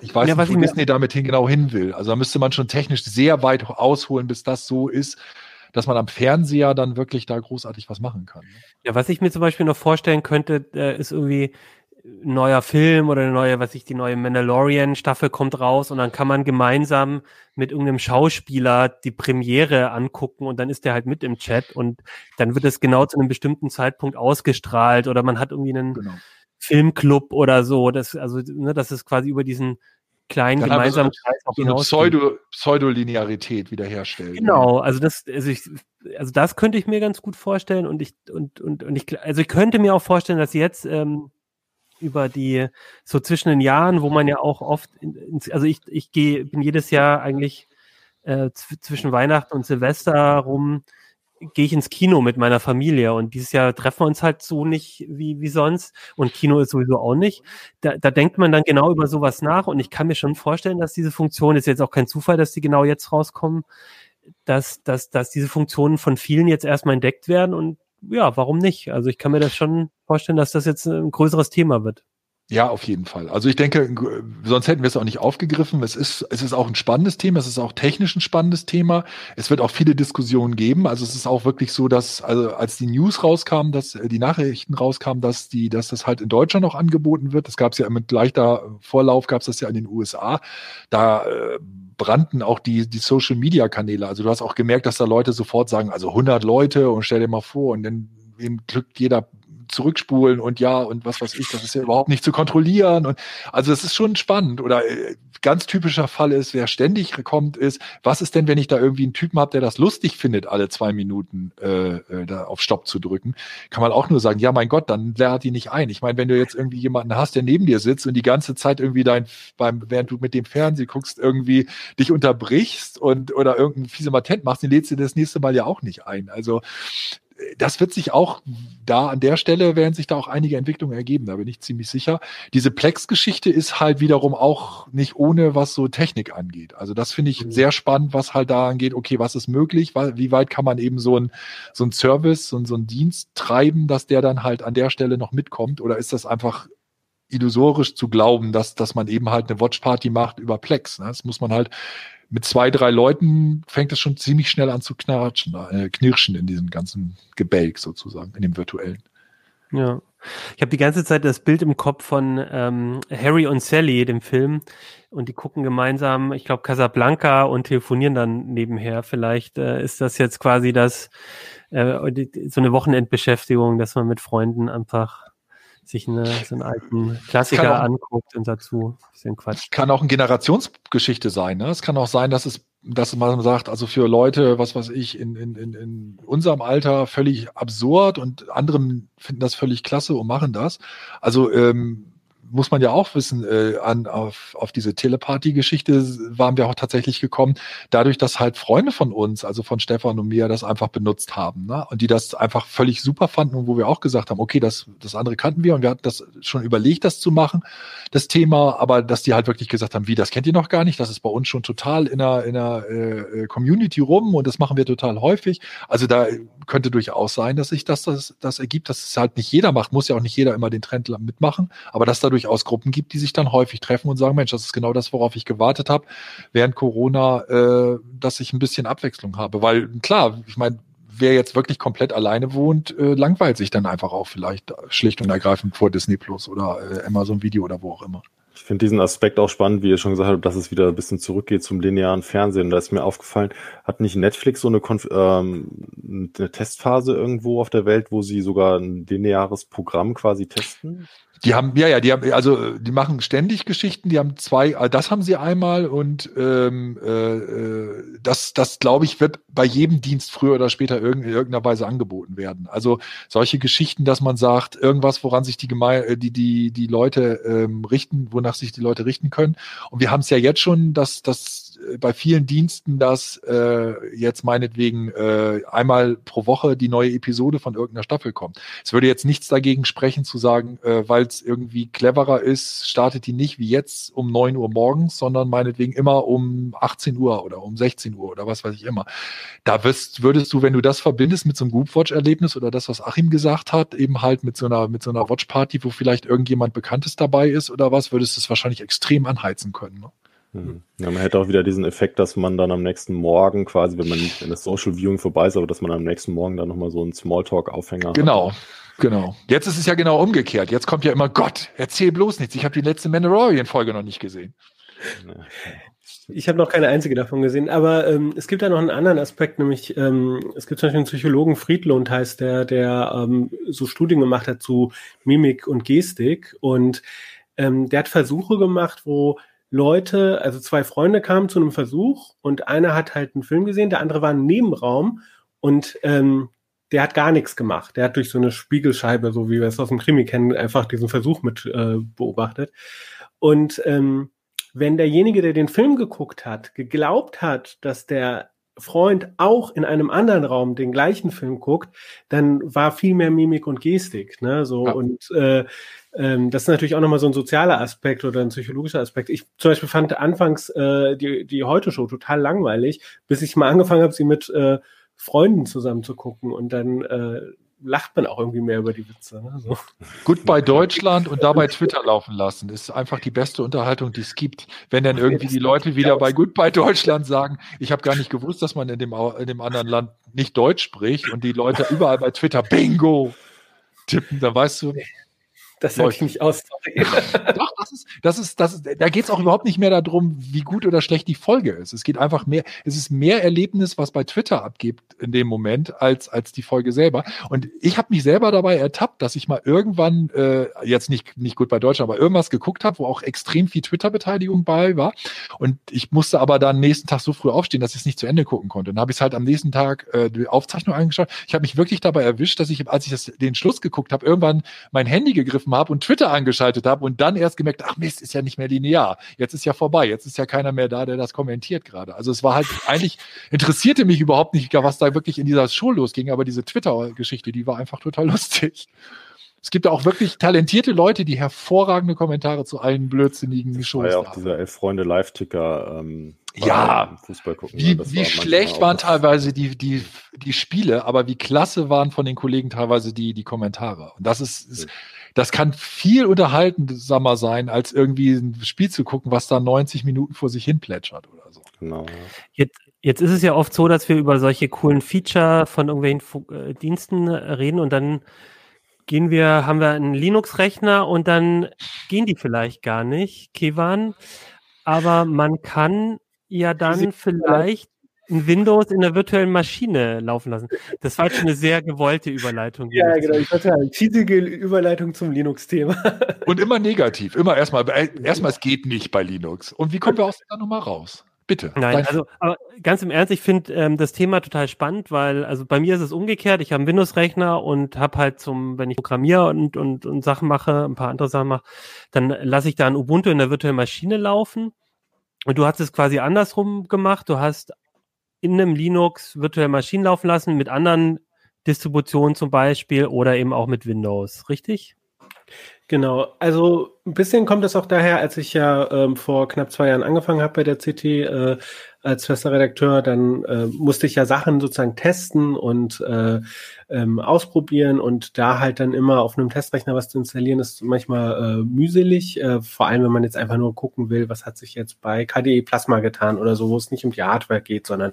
S3: ich weiß ja, nicht, wo Disney damit hin, genau hin will. Also da müsste man schon technisch sehr weit ausholen, bis das so ist, dass man am Fernseher dann wirklich da großartig was machen kann. Ne?
S1: Ja, was ich mir zum Beispiel noch vorstellen könnte, äh, ist irgendwie ein neuer Film oder eine neue, was ich, die neue Mandalorian-Staffel kommt raus und dann kann man gemeinsam mit irgendeinem Schauspieler die Premiere angucken und dann ist der halt mit im Chat und dann wird es genau zu einem bestimmten Zeitpunkt ausgestrahlt oder man hat irgendwie einen, genau. Filmclub oder so. Das, also, ne, das ist quasi über diesen kleinen Dann gemeinsamen
S3: so Kreis so eine Pseudo, Pseudolinearität wiederherstellen.
S1: Genau, also das, also ich, also das könnte ich mir ganz gut vorstellen und ich, und, und, und ich, also ich könnte mir auch vorstellen, dass jetzt, ähm, über die, so zwischen den Jahren, wo man ja auch oft, in, also ich, ich gehe, bin jedes Jahr eigentlich äh, zwischen Weihnachten und Silvester rum gehe ich ins Kino mit meiner Familie und dieses Jahr treffen wir uns halt so nicht wie, wie sonst und Kino ist sowieso auch nicht. Da, da denkt man dann genau über sowas nach und ich kann mir schon vorstellen, dass diese Funktion, ist jetzt auch kein Zufall, dass die genau jetzt rauskommen, dass, dass, dass diese Funktionen von vielen jetzt erstmal entdeckt werden und ja, warum nicht? Also ich kann mir das schon vorstellen, dass das jetzt ein größeres Thema wird.
S3: Ja, auf jeden Fall. Also ich denke, sonst hätten wir es auch nicht aufgegriffen. Es ist, es ist auch ein spannendes Thema, es ist auch technisch ein spannendes Thema. Es wird auch viele Diskussionen geben. Also es ist auch wirklich so, dass, also als die News rauskamen, dass äh, die Nachrichten rauskamen, dass die, dass das halt in Deutschland noch angeboten wird. Das gab es ja mit leichter Vorlauf, gab es das ja in den USA. Da äh, brannten auch die, die Social Media Kanäle. Also du hast auch gemerkt, dass da Leute sofort sagen, also 100 Leute und stell dir mal vor und dann wem glückt jeder zurückspulen und ja und was weiß ich, das ist ja überhaupt nicht zu kontrollieren. Und also das ist schon spannend. Oder äh, ganz typischer Fall ist, wer ständig kommt, ist, was ist denn, wenn ich da irgendwie einen Typen habe, der das lustig findet, alle zwei Minuten äh, äh, da auf Stopp zu drücken? Kann man auch nur sagen, ja mein Gott, dann lehrt die nicht ein. Ich meine, wenn du jetzt irgendwie jemanden hast, der neben dir sitzt und die ganze Zeit irgendwie dein, beim, während du mit dem Fernsehen guckst, irgendwie dich unterbrichst und oder irgendeinen fiese Matent machst, den lädst du das nächste Mal ja auch nicht ein. Also das wird sich auch da an der Stelle werden sich da auch einige Entwicklungen ergeben, da bin ich ziemlich sicher. Diese Plex-Geschichte ist halt wiederum auch nicht ohne, was so Technik angeht. Also das finde ich mhm. sehr spannend, was halt da angeht, okay, was ist möglich, wie weit kann man eben so ein, so ein Service und so ein Dienst treiben, dass der dann halt an der Stelle noch mitkommt oder ist das einfach illusorisch zu glauben, dass, dass man eben halt eine Watchparty macht über Plex. Ne? Das muss man halt mit zwei, drei Leuten fängt es schon ziemlich schnell an zu knatschen, äh, knirschen in diesem ganzen Gebälk sozusagen, in dem virtuellen.
S1: Ja. Ich habe die ganze Zeit das Bild im Kopf von ähm, Harry und Sally, dem Film, und die gucken gemeinsam, ich glaube, Casablanca und telefonieren dann nebenher. Vielleicht äh, ist das jetzt quasi das äh, so eine Wochenendbeschäftigung, dass man mit Freunden einfach sich eine, so einen alten Klassiker auch, anguckt und dazu ein bisschen
S3: Quatsch. Kann auch eine Generationsgeschichte sein. Ne? Es kann auch sein, dass es, dass man sagt, also für Leute, was weiß ich, in, in, in, unserem Alter völlig absurd und anderen finden das völlig klasse und machen das. Also ähm, muss man ja auch wissen, äh, an, auf, auf diese Teleparty-Geschichte waren wir auch tatsächlich gekommen, dadurch, dass halt Freunde von uns, also von Stefan und mir, das einfach benutzt haben. Ne? Und die das einfach völlig super fanden und wo wir auch gesagt haben, okay, das, das andere kannten wir und wir hatten das schon überlegt, das zu machen, das Thema, aber dass die halt wirklich gesagt haben, wie, das kennt ihr noch gar nicht, das ist bei uns schon total in der, in der äh, Community rum und das machen wir total häufig. Also da könnte durchaus sein, dass sich das, das, das ergibt, dass es halt nicht jeder macht, muss ja auch nicht jeder immer den Trend mitmachen, aber dass da durchaus Gruppen gibt, die sich dann häufig treffen und sagen, Mensch, das ist genau das, worauf ich gewartet habe, während Corona, äh, dass ich ein bisschen Abwechslung habe. Weil klar, ich meine, wer jetzt wirklich komplett alleine wohnt, äh, langweilt sich dann einfach auch vielleicht schlicht und ergreifend vor Disney Plus oder äh, Amazon Video oder wo auch immer.
S2: Ich finde diesen Aspekt auch spannend, wie ihr schon gesagt habt, dass es wieder ein bisschen zurückgeht zum linearen Fernsehen. Da ist mir aufgefallen, hat nicht Netflix so eine, Konf ähm, eine Testphase irgendwo auf der Welt, wo sie sogar ein lineares Programm quasi testen?
S3: Die haben, ja, ja, die haben, also die machen ständig Geschichten, die haben zwei, äh, das haben sie einmal und ähm, äh, äh, das, das glaube ich, wird bei jedem Dienst früher oder später in irgendeiner Weise angeboten werden. Also solche Geschichten, dass man sagt, irgendwas, woran sich die Geme äh, die, die, die Leute ähm, richten, wonach sich die Leute richten können. Und wir haben es ja jetzt schon, dass, dass bei vielen Diensten, dass äh, jetzt meinetwegen äh, einmal pro Woche die neue Episode von irgendeiner Staffel kommt. Es würde jetzt nichts dagegen sprechen zu sagen, äh, weil es irgendwie cleverer ist, startet die nicht wie jetzt um neun Uhr morgens, sondern meinetwegen immer um 18 Uhr oder um 16 Uhr oder was weiß ich immer. Da wirst, würdest du, wenn du das verbindest mit so einem Group-Watch-Erlebnis oder das, was Achim gesagt hat, eben halt mit so einer, mit so einer Watch-Party, wo vielleicht irgendjemand Bekanntes dabei ist oder was, würdest du es wahrscheinlich extrem anheizen können. Ne?
S2: Hm. Ja, man hätte auch wieder diesen Effekt, dass man dann am nächsten Morgen quasi, wenn man nicht in das Social Viewing vorbei ist, aber dass man am nächsten Morgen dann nochmal so einen Smalltalk-Aufhänger
S3: Genau. Hat. Genau. Jetzt ist es ja genau umgekehrt. Jetzt kommt ja immer Gott, erzähl bloß nichts. Ich habe die letzte Mandalorian-Folge noch nicht gesehen.
S4: Ich habe noch keine einzige davon gesehen, aber ähm, es gibt da noch einen anderen Aspekt, nämlich ähm, es gibt zum Beispiel einen Psychologen, Friedlund heißt der, der ähm, so Studien gemacht hat zu Mimik und Gestik und ähm, der hat Versuche gemacht, wo Leute, also zwei Freunde kamen zu einem Versuch und einer hat halt einen Film gesehen, der andere war im Nebenraum und ähm, der hat gar nichts gemacht. Der hat durch so eine Spiegelscheibe, so wie wir es aus dem Krimi kennen, einfach diesen Versuch mit äh, beobachtet. Und ähm, wenn derjenige, der den Film geguckt hat, geglaubt hat, dass der Freund auch in einem anderen Raum den gleichen Film guckt, dann war viel mehr Mimik und Gestik. Ne? So ja. und äh, ähm, das ist natürlich auch nochmal so ein sozialer Aspekt oder ein psychologischer Aspekt. Ich zum Beispiel fand anfangs äh, die, die Heute-Show total langweilig, bis ich mal angefangen habe, sie mit äh, Freunden zusammen zu gucken und dann äh, lacht man auch irgendwie mehr über die Witze. Ne? So.
S3: bei Deutschland und dabei Twitter laufen lassen, ist einfach die beste Unterhaltung, die es gibt. Wenn dann irgendwie die Leute wieder bei Goodbye Deutschland sagen, ich habe gar nicht gewusst, dass man in dem, in dem anderen Land nicht Deutsch spricht und die Leute überall bei Twitter Bingo tippen, da weißt du,
S4: das hätte ich nicht aus.
S3: Doch, das ist, das ist, das ist, da geht es auch überhaupt nicht mehr darum, wie gut oder schlecht die Folge ist. Es geht einfach mehr, es ist mehr Erlebnis, was bei Twitter abgibt in dem Moment, als, als die Folge selber. Und ich habe mich selber dabei ertappt, dass ich mal irgendwann, äh, jetzt nicht, nicht gut bei Deutschland, aber irgendwas geguckt habe, wo auch extrem viel Twitter-Beteiligung bei war. Und ich musste aber dann nächsten Tag so früh aufstehen, dass ich es nicht zu Ende gucken konnte. Dann habe ich es halt am nächsten Tag äh, die Aufzeichnung angeschaut. Ich habe mich wirklich dabei erwischt, dass ich, als ich das, den Schluss geguckt habe, irgendwann mein Handy gegriffen angegriffen habe und Twitter angeschaltet habe und dann erst gemerkt, ach Mist, ist ja nicht mehr linear. Jetzt ist ja vorbei. Jetzt ist ja keiner mehr da, der das kommentiert gerade. Also es war halt eigentlich interessierte mich überhaupt nicht, was da wirklich in dieser Show losging, aber diese Twitter-Geschichte, die war einfach total lustig. Es gibt auch wirklich talentierte Leute, die hervorragende Kommentare zu allen blödsinnigen Shows
S2: haben. Ja, auch dieser Elf Freunde Live-Ticker. Ähm,
S3: ja, Fußball gucken. Wie, wie war schlecht waren teilweise die, die, die Spiele, aber wie klasse waren von den Kollegen teilweise die, die Kommentare. Und das ist, ist das kann viel unterhaltsamer sein, als irgendwie ein Spiel zu gucken, was da 90 Minuten vor sich hin plätschert oder so.
S1: Genau. Jetzt, jetzt ist es ja oft so, dass wir über solche coolen Feature von irgendwelchen äh, Diensten reden und dann gehen wir, haben wir einen Linux-Rechner und dann gehen die vielleicht gar nicht, Kevan. Aber man kann ja dann vielleicht ein Windows in der virtuellen Maschine laufen lassen. Das war jetzt eine sehr gewollte Überleitung.
S4: Ja, genau. Ich hatte eine cheesige Überleitung zum Linux-Thema.
S3: Und immer negativ. Immer erstmal, äh, erstmal, es geht nicht bei Linux. Und wie kommen wir aus der Nummer raus? Bitte.
S1: Nein, also aber ganz im Ernst, ich finde ähm, das Thema total spannend, weil also bei mir ist es umgekehrt. Ich habe einen Windows-Rechner und habe halt zum, wenn ich programmiere und, und, und Sachen mache, ein paar andere Sachen mache, dann lasse ich da ein Ubuntu in der virtuellen Maschine laufen. Und du hast es quasi andersrum gemacht. Du hast in einem Linux virtuelle Maschinen laufen lassen mit anderen Distributionen zum Beispiel oder eben auch mit Windows, richtig?
S4: Genau, also ein bisschen kommt es auch daher, als ich ja ähm, vor knapp zwei Jahren angefangen habe bei der CT, äh, als fester Redakteur, dann äh, musste ich ja Sachen sozusagen testen und äh, ähm, ausprobieren und da halt dann immer auf einem Testrechner was zu installieren, ist manchmal äh, mühselig, äh, vor allem wenn man jetzt einfach nur gucken will, was hat sich jetzt bei KDE Plasma getan oder so, wo es nicht um die Hardware geht, sondern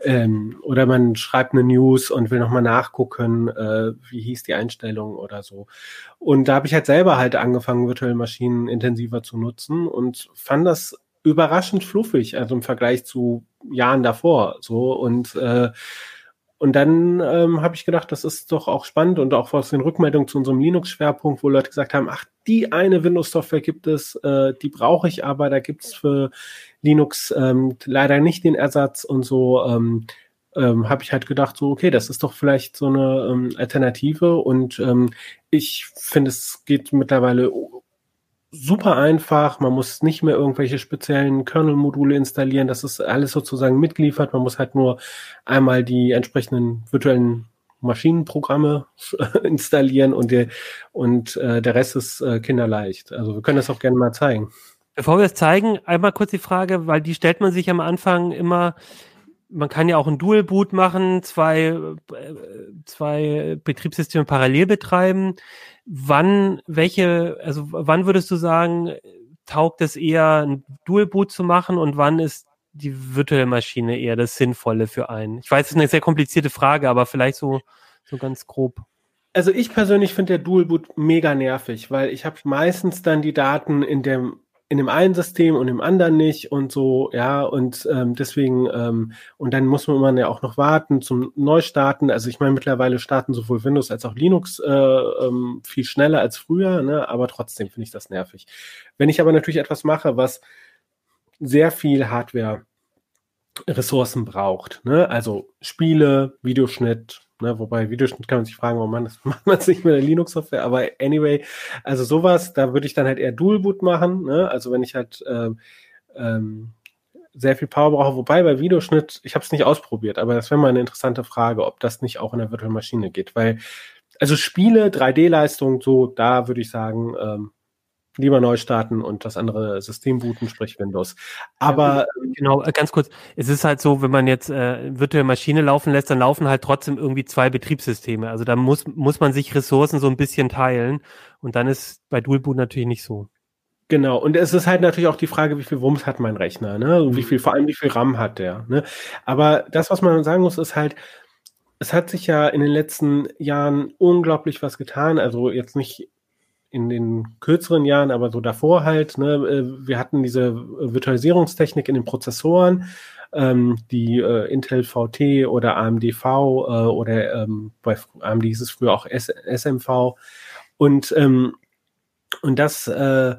S4: ähm, oder man schreibt eine News und will nochmal nachgucken, äh, wie hieß die Einstellung oder so. Und da habe ich halt selber halt angefangen, virtuelle Maschinen intensiver zu nutzen und fand das überraschend fluffig, also im Vergleich zu Jahren davor. So und äh, und dann ähm, habe ich gedacht, das ist doch auch spannend und auch aus den Rückmeldungen zu unserem Linux-Schwerpunkt, wo Leute gesagt haben, ach, die eine Windows-Software gibt es, äh, die brauche ich aber, da gibt es für Linux ähm, leider nicht den Ersatz und so. Ähm, ähm, habe ich halt gedacht, so, okay, das ist doch vielleicht so eine ähm, Alternative und ähm, ich finde, es geht mittlerweile super einfach. Man muss nicht mehr irgendwelche speziellen Kernel-Module installieren. Das ist alles sozusagen mitgeliefert. Man muss halt nur einmal die entsprechenden virtuellen Maschinenprogramme installieren und, der, und äh, der Rest ist äh, kinderleicht. Also wir können das auch gerne mal zeigen.
S1: Bevor wir es zeigen, einmal kurz die Frage, weil die stellt man sich am Anfang immer, man kann ja auch ein Dual Boot machen, zwei, äh, zwei Betriebssysteme parallel betreiben wann, welche, also wann würdest du sagen, taugt es eher, ein Dual Boot zu machen und wann ist die virtuelle Maschine eher das Sinnvolle für einen? Ich weiß, es ist eine sehr komplizierte Frage, aber vielleicht so, so ganz grob.
S4: Also ich persönlich finde der Dual Boot mega nervig, weil ich habe meistens dann die Daten in dem in dem einen System und im anderen nicht und so, ja, und ähm, deswegen, ähm, und dann muss man ja auch noch warten zum Neustarten. Also ich meine, mittlerweile starten sowohl Windows als auch Linux äh, ähm, viel schneller als früher, ne? aber trotzdem finde ich das nervig. Wenn ich aber natürlich etwas mache, was sehr viel Hardware Ressourcen braucht, ne? also Spiele, Videoschnitt, Ne, wobei Videoschnitt kann man sich fragen, warum man das macht man es nicht mit der Linux-Software, aber anyway, also sowas, da würde ich dann halt eher Dual-Boot machen, ne? Also wenn ich halt ähm, ähm, sehr viel Power brauche, wobei bei Videoschnitt, ich habe es nicht ausprobiert, aber das wäre mal eine interessante Frage, ob das nicht auch in der virtuellen Maschine geht, weil also Spiele, 3D-Leistung, so, da würde ich sagen, ähm, lieber neu starten und das andere System booten, sprich Windows. Aber
S1: genau, äh, ganz kurz, es ist halt so, wenn man jetzt äh, virtuelle Maschine laufen lässt, dann laufen halt trotzdem irgendwie zwei Betriebssysteme. Also da muss muss man sich Ressourcen so ein bisschen teilen und dann ist bei Dual Boot natürlich nicht so.
S4: Genau, und es ist halt natürlich auch die Frage, wie viel Wumms hat mein Rechner, ne? Und wie mhm. viel, vor allem wie viel RAM hat der, ne? Aber das, was man sagen muss, ist halt, es hat sich ja in den letzten Jahren unglaublich was getan. Also jetzt nicht in den kürzeren Jahren, aber so davor halt, ne, äh, wir hatten diese Virtualisierungstechnik in den Prozessoren, ähm, die äh, Intel VT oder AMD V äh, oder ähm, bei AMD hieß es früher auch S SMV und ähm, und das äh,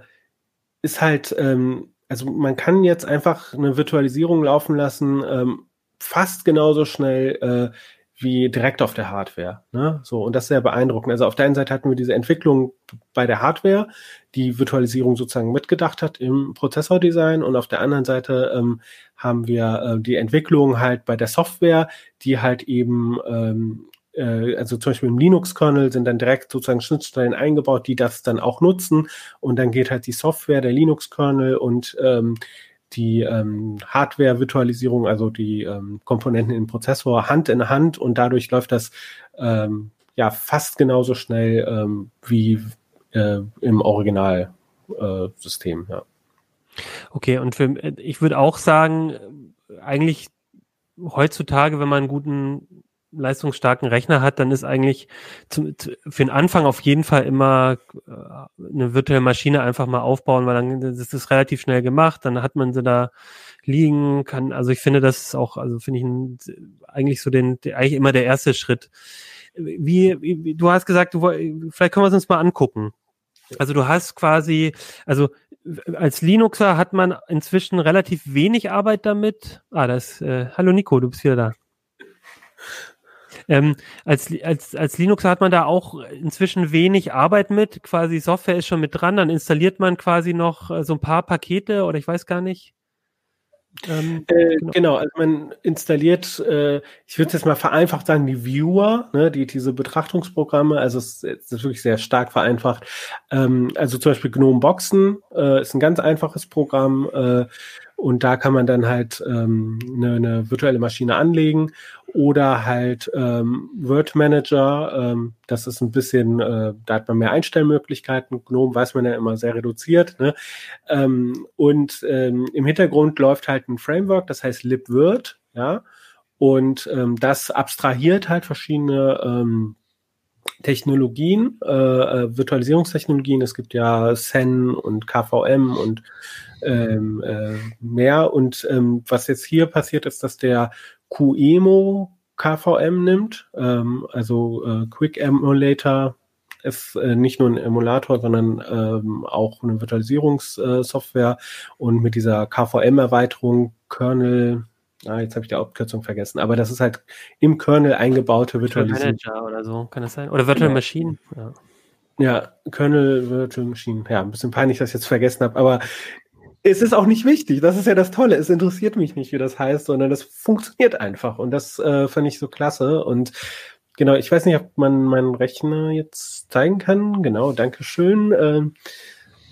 S4: ist halt, ähm, also man kann jetzt einfach eine Virtualisierung laufen lassen, ähm, fast genauso schnell äh, wie direkt auf der Hardware. Ne? So, und das ist sehr beeindruckend. Also auf der einen Seite hatten wir diese Entwicklung bei der Hardware, die Virtualisierung sozusagen mitgedacht hat im Prozessordesign und auf der anderen Seite ähm, haben wir äh, die Entwicklung halt bei der Software, die halt eben ähm, äh, also zum Beispiel im Linux-Kernel sind dann direkt sozusagen Schnittstellen eingebaut, die das dann auch nutzen. Und dann geht halt die Software, der Linux-Kernel und ähm, die ähm, Hardware-Virtualisierung, also die ähm, Komponenten im Prozessor Hand in Hand und dadurch läuft das ähm, ja fast genauso schnell ähm, wie äh, im Originalsystem. Äh, ja.
S1: Okay, und für, ich würde auch sagen, eigentlich heutzutage, wenn man einen guten leistungsstarken Rechner hat, dann ist eigentlich zum, für den Anfang auf jeden Fall immer äh, eine virtuelle Maschine einfach mal aufbauen, weil dann das ist relativ schnell gemacht, dann hat man sie da liegen, kann, also ich finde, das ist auch, also finde ich ein, eigentlich so den, eigentlich immer der erste Schritt. Wie, wie, du hast gesagt, du, vielleicht können wir es uns mal angucken. Also du hast quasi, also als Linuxer hat man inzwischen relativ wenig Arbeit damit. Ah, das, äh, hallo Nico, du bist wieder da. Ähm, als, als, als Linuxer hat man da auch inzwischen wenig Arbeit mit. Quasi Software ist schon mit dran, dann installiert man quasi noch äh, so ein paar Pakete oder ich weiß gar nicht.
S4: Ähm, äh, genau. genau. also man installiert, äh, ich würde jetzt mal vereinfacht sagen, die Viewer, ne, die diese Betrachtungsprogramme, also es, es ist wirklich sehr stark vereinfacht. Ähm, also zum Beispiel GNOME Boxen äh, ist ein ganz einfaches Programm äh, und da kann man dann halt ähm, eine, eine virtuelle Maschine anlegen oder halt ähm, Word Manager. Ähm, das ist ein bisschen, äh, da hat man mehr Einstellmöglichkeiten. GNOME weiß man ja immer sehr reduziert. Ne? Ähm, und ähm, im Hintergrund läuft halt ein Framework, das heißt libvirt. Ja, und ähm, das abstrahiert halt verschiedene ähm, Technologien, äh, äh Virtualisierungstechnologien. Es gibt ja SEN und KVM und ähm, äh, mehr. Und ähm, was jetzt hier passiert, ist, dass der QEMO KVM nimmt, ähm, also äh, Quick Emulator ist äh, nicht nur ein Emulator, sondern ähm, auch eine Virtualisierungssoftware und mit dieser KVM-Erweiterung Kernel, ah, jetzt habe ich die Abkürzung vergessen, aber das ist halt im Kernel eingebaute Virtualisierung.
S1: Manager oder so, kann das sein? Oder Virtual ja. Machine? Ja.
S4: Ja, Kernel Virtual Machine. Ja, ein bisschen peinlich, dass ich jetzt vergessen habe, aber es ist auch nicht wichtig. Das ist ja das Tolle. Es interessiert mich nicht, wie das heißt, sondern es funktioniert einfach. Und das äh, fand ich so klasse. Und genau, ich weiß nicht, ob man meinen Rechner jetzt zeigen kann. Genau, Dankeschön. Ähm,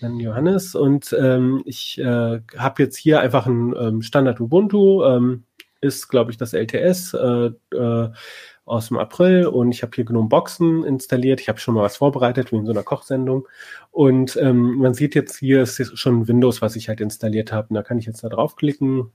S4: an Johannes. Und ähm, ich äh, habe jetzt hier einfach ein ähm, Standard Ubuntu. Ähm, ist, glaube ich, das LTS. Äh, äh, aus dem April und ich habe hier GNOME Boxen installiert. Ich habe schon mal was vorbereitet, wie in so einer Kochsendung. Und ähm, man sieht jetzt hier ist schon Windows, was ich halt installiert habe. Und da kann ich jetzt da draufklicken.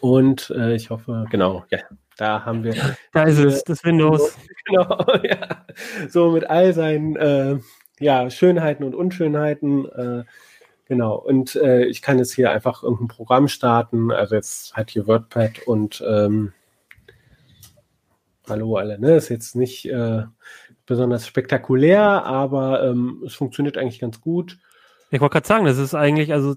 S4: Und äh, ich hoffe, genau, ja, da haben wir.
S1: Da ist es, das Windows.
S4: Genau, ja. So mit all seinen äh, ja, Schönheiten und Unschönheiten. Äh, genau. Und äh, ich kann jetzt hier einfach irgendein Programm starten. Also jetzt halt hier WordPad und ähm, Hallo alle, ne? Ist jetzt nicht äh, besonders spektakulär, aber ähm, es funktioniert eigentlich ganz gut.
S1: Ich wollte gerade sagen, das ist eigentlich, also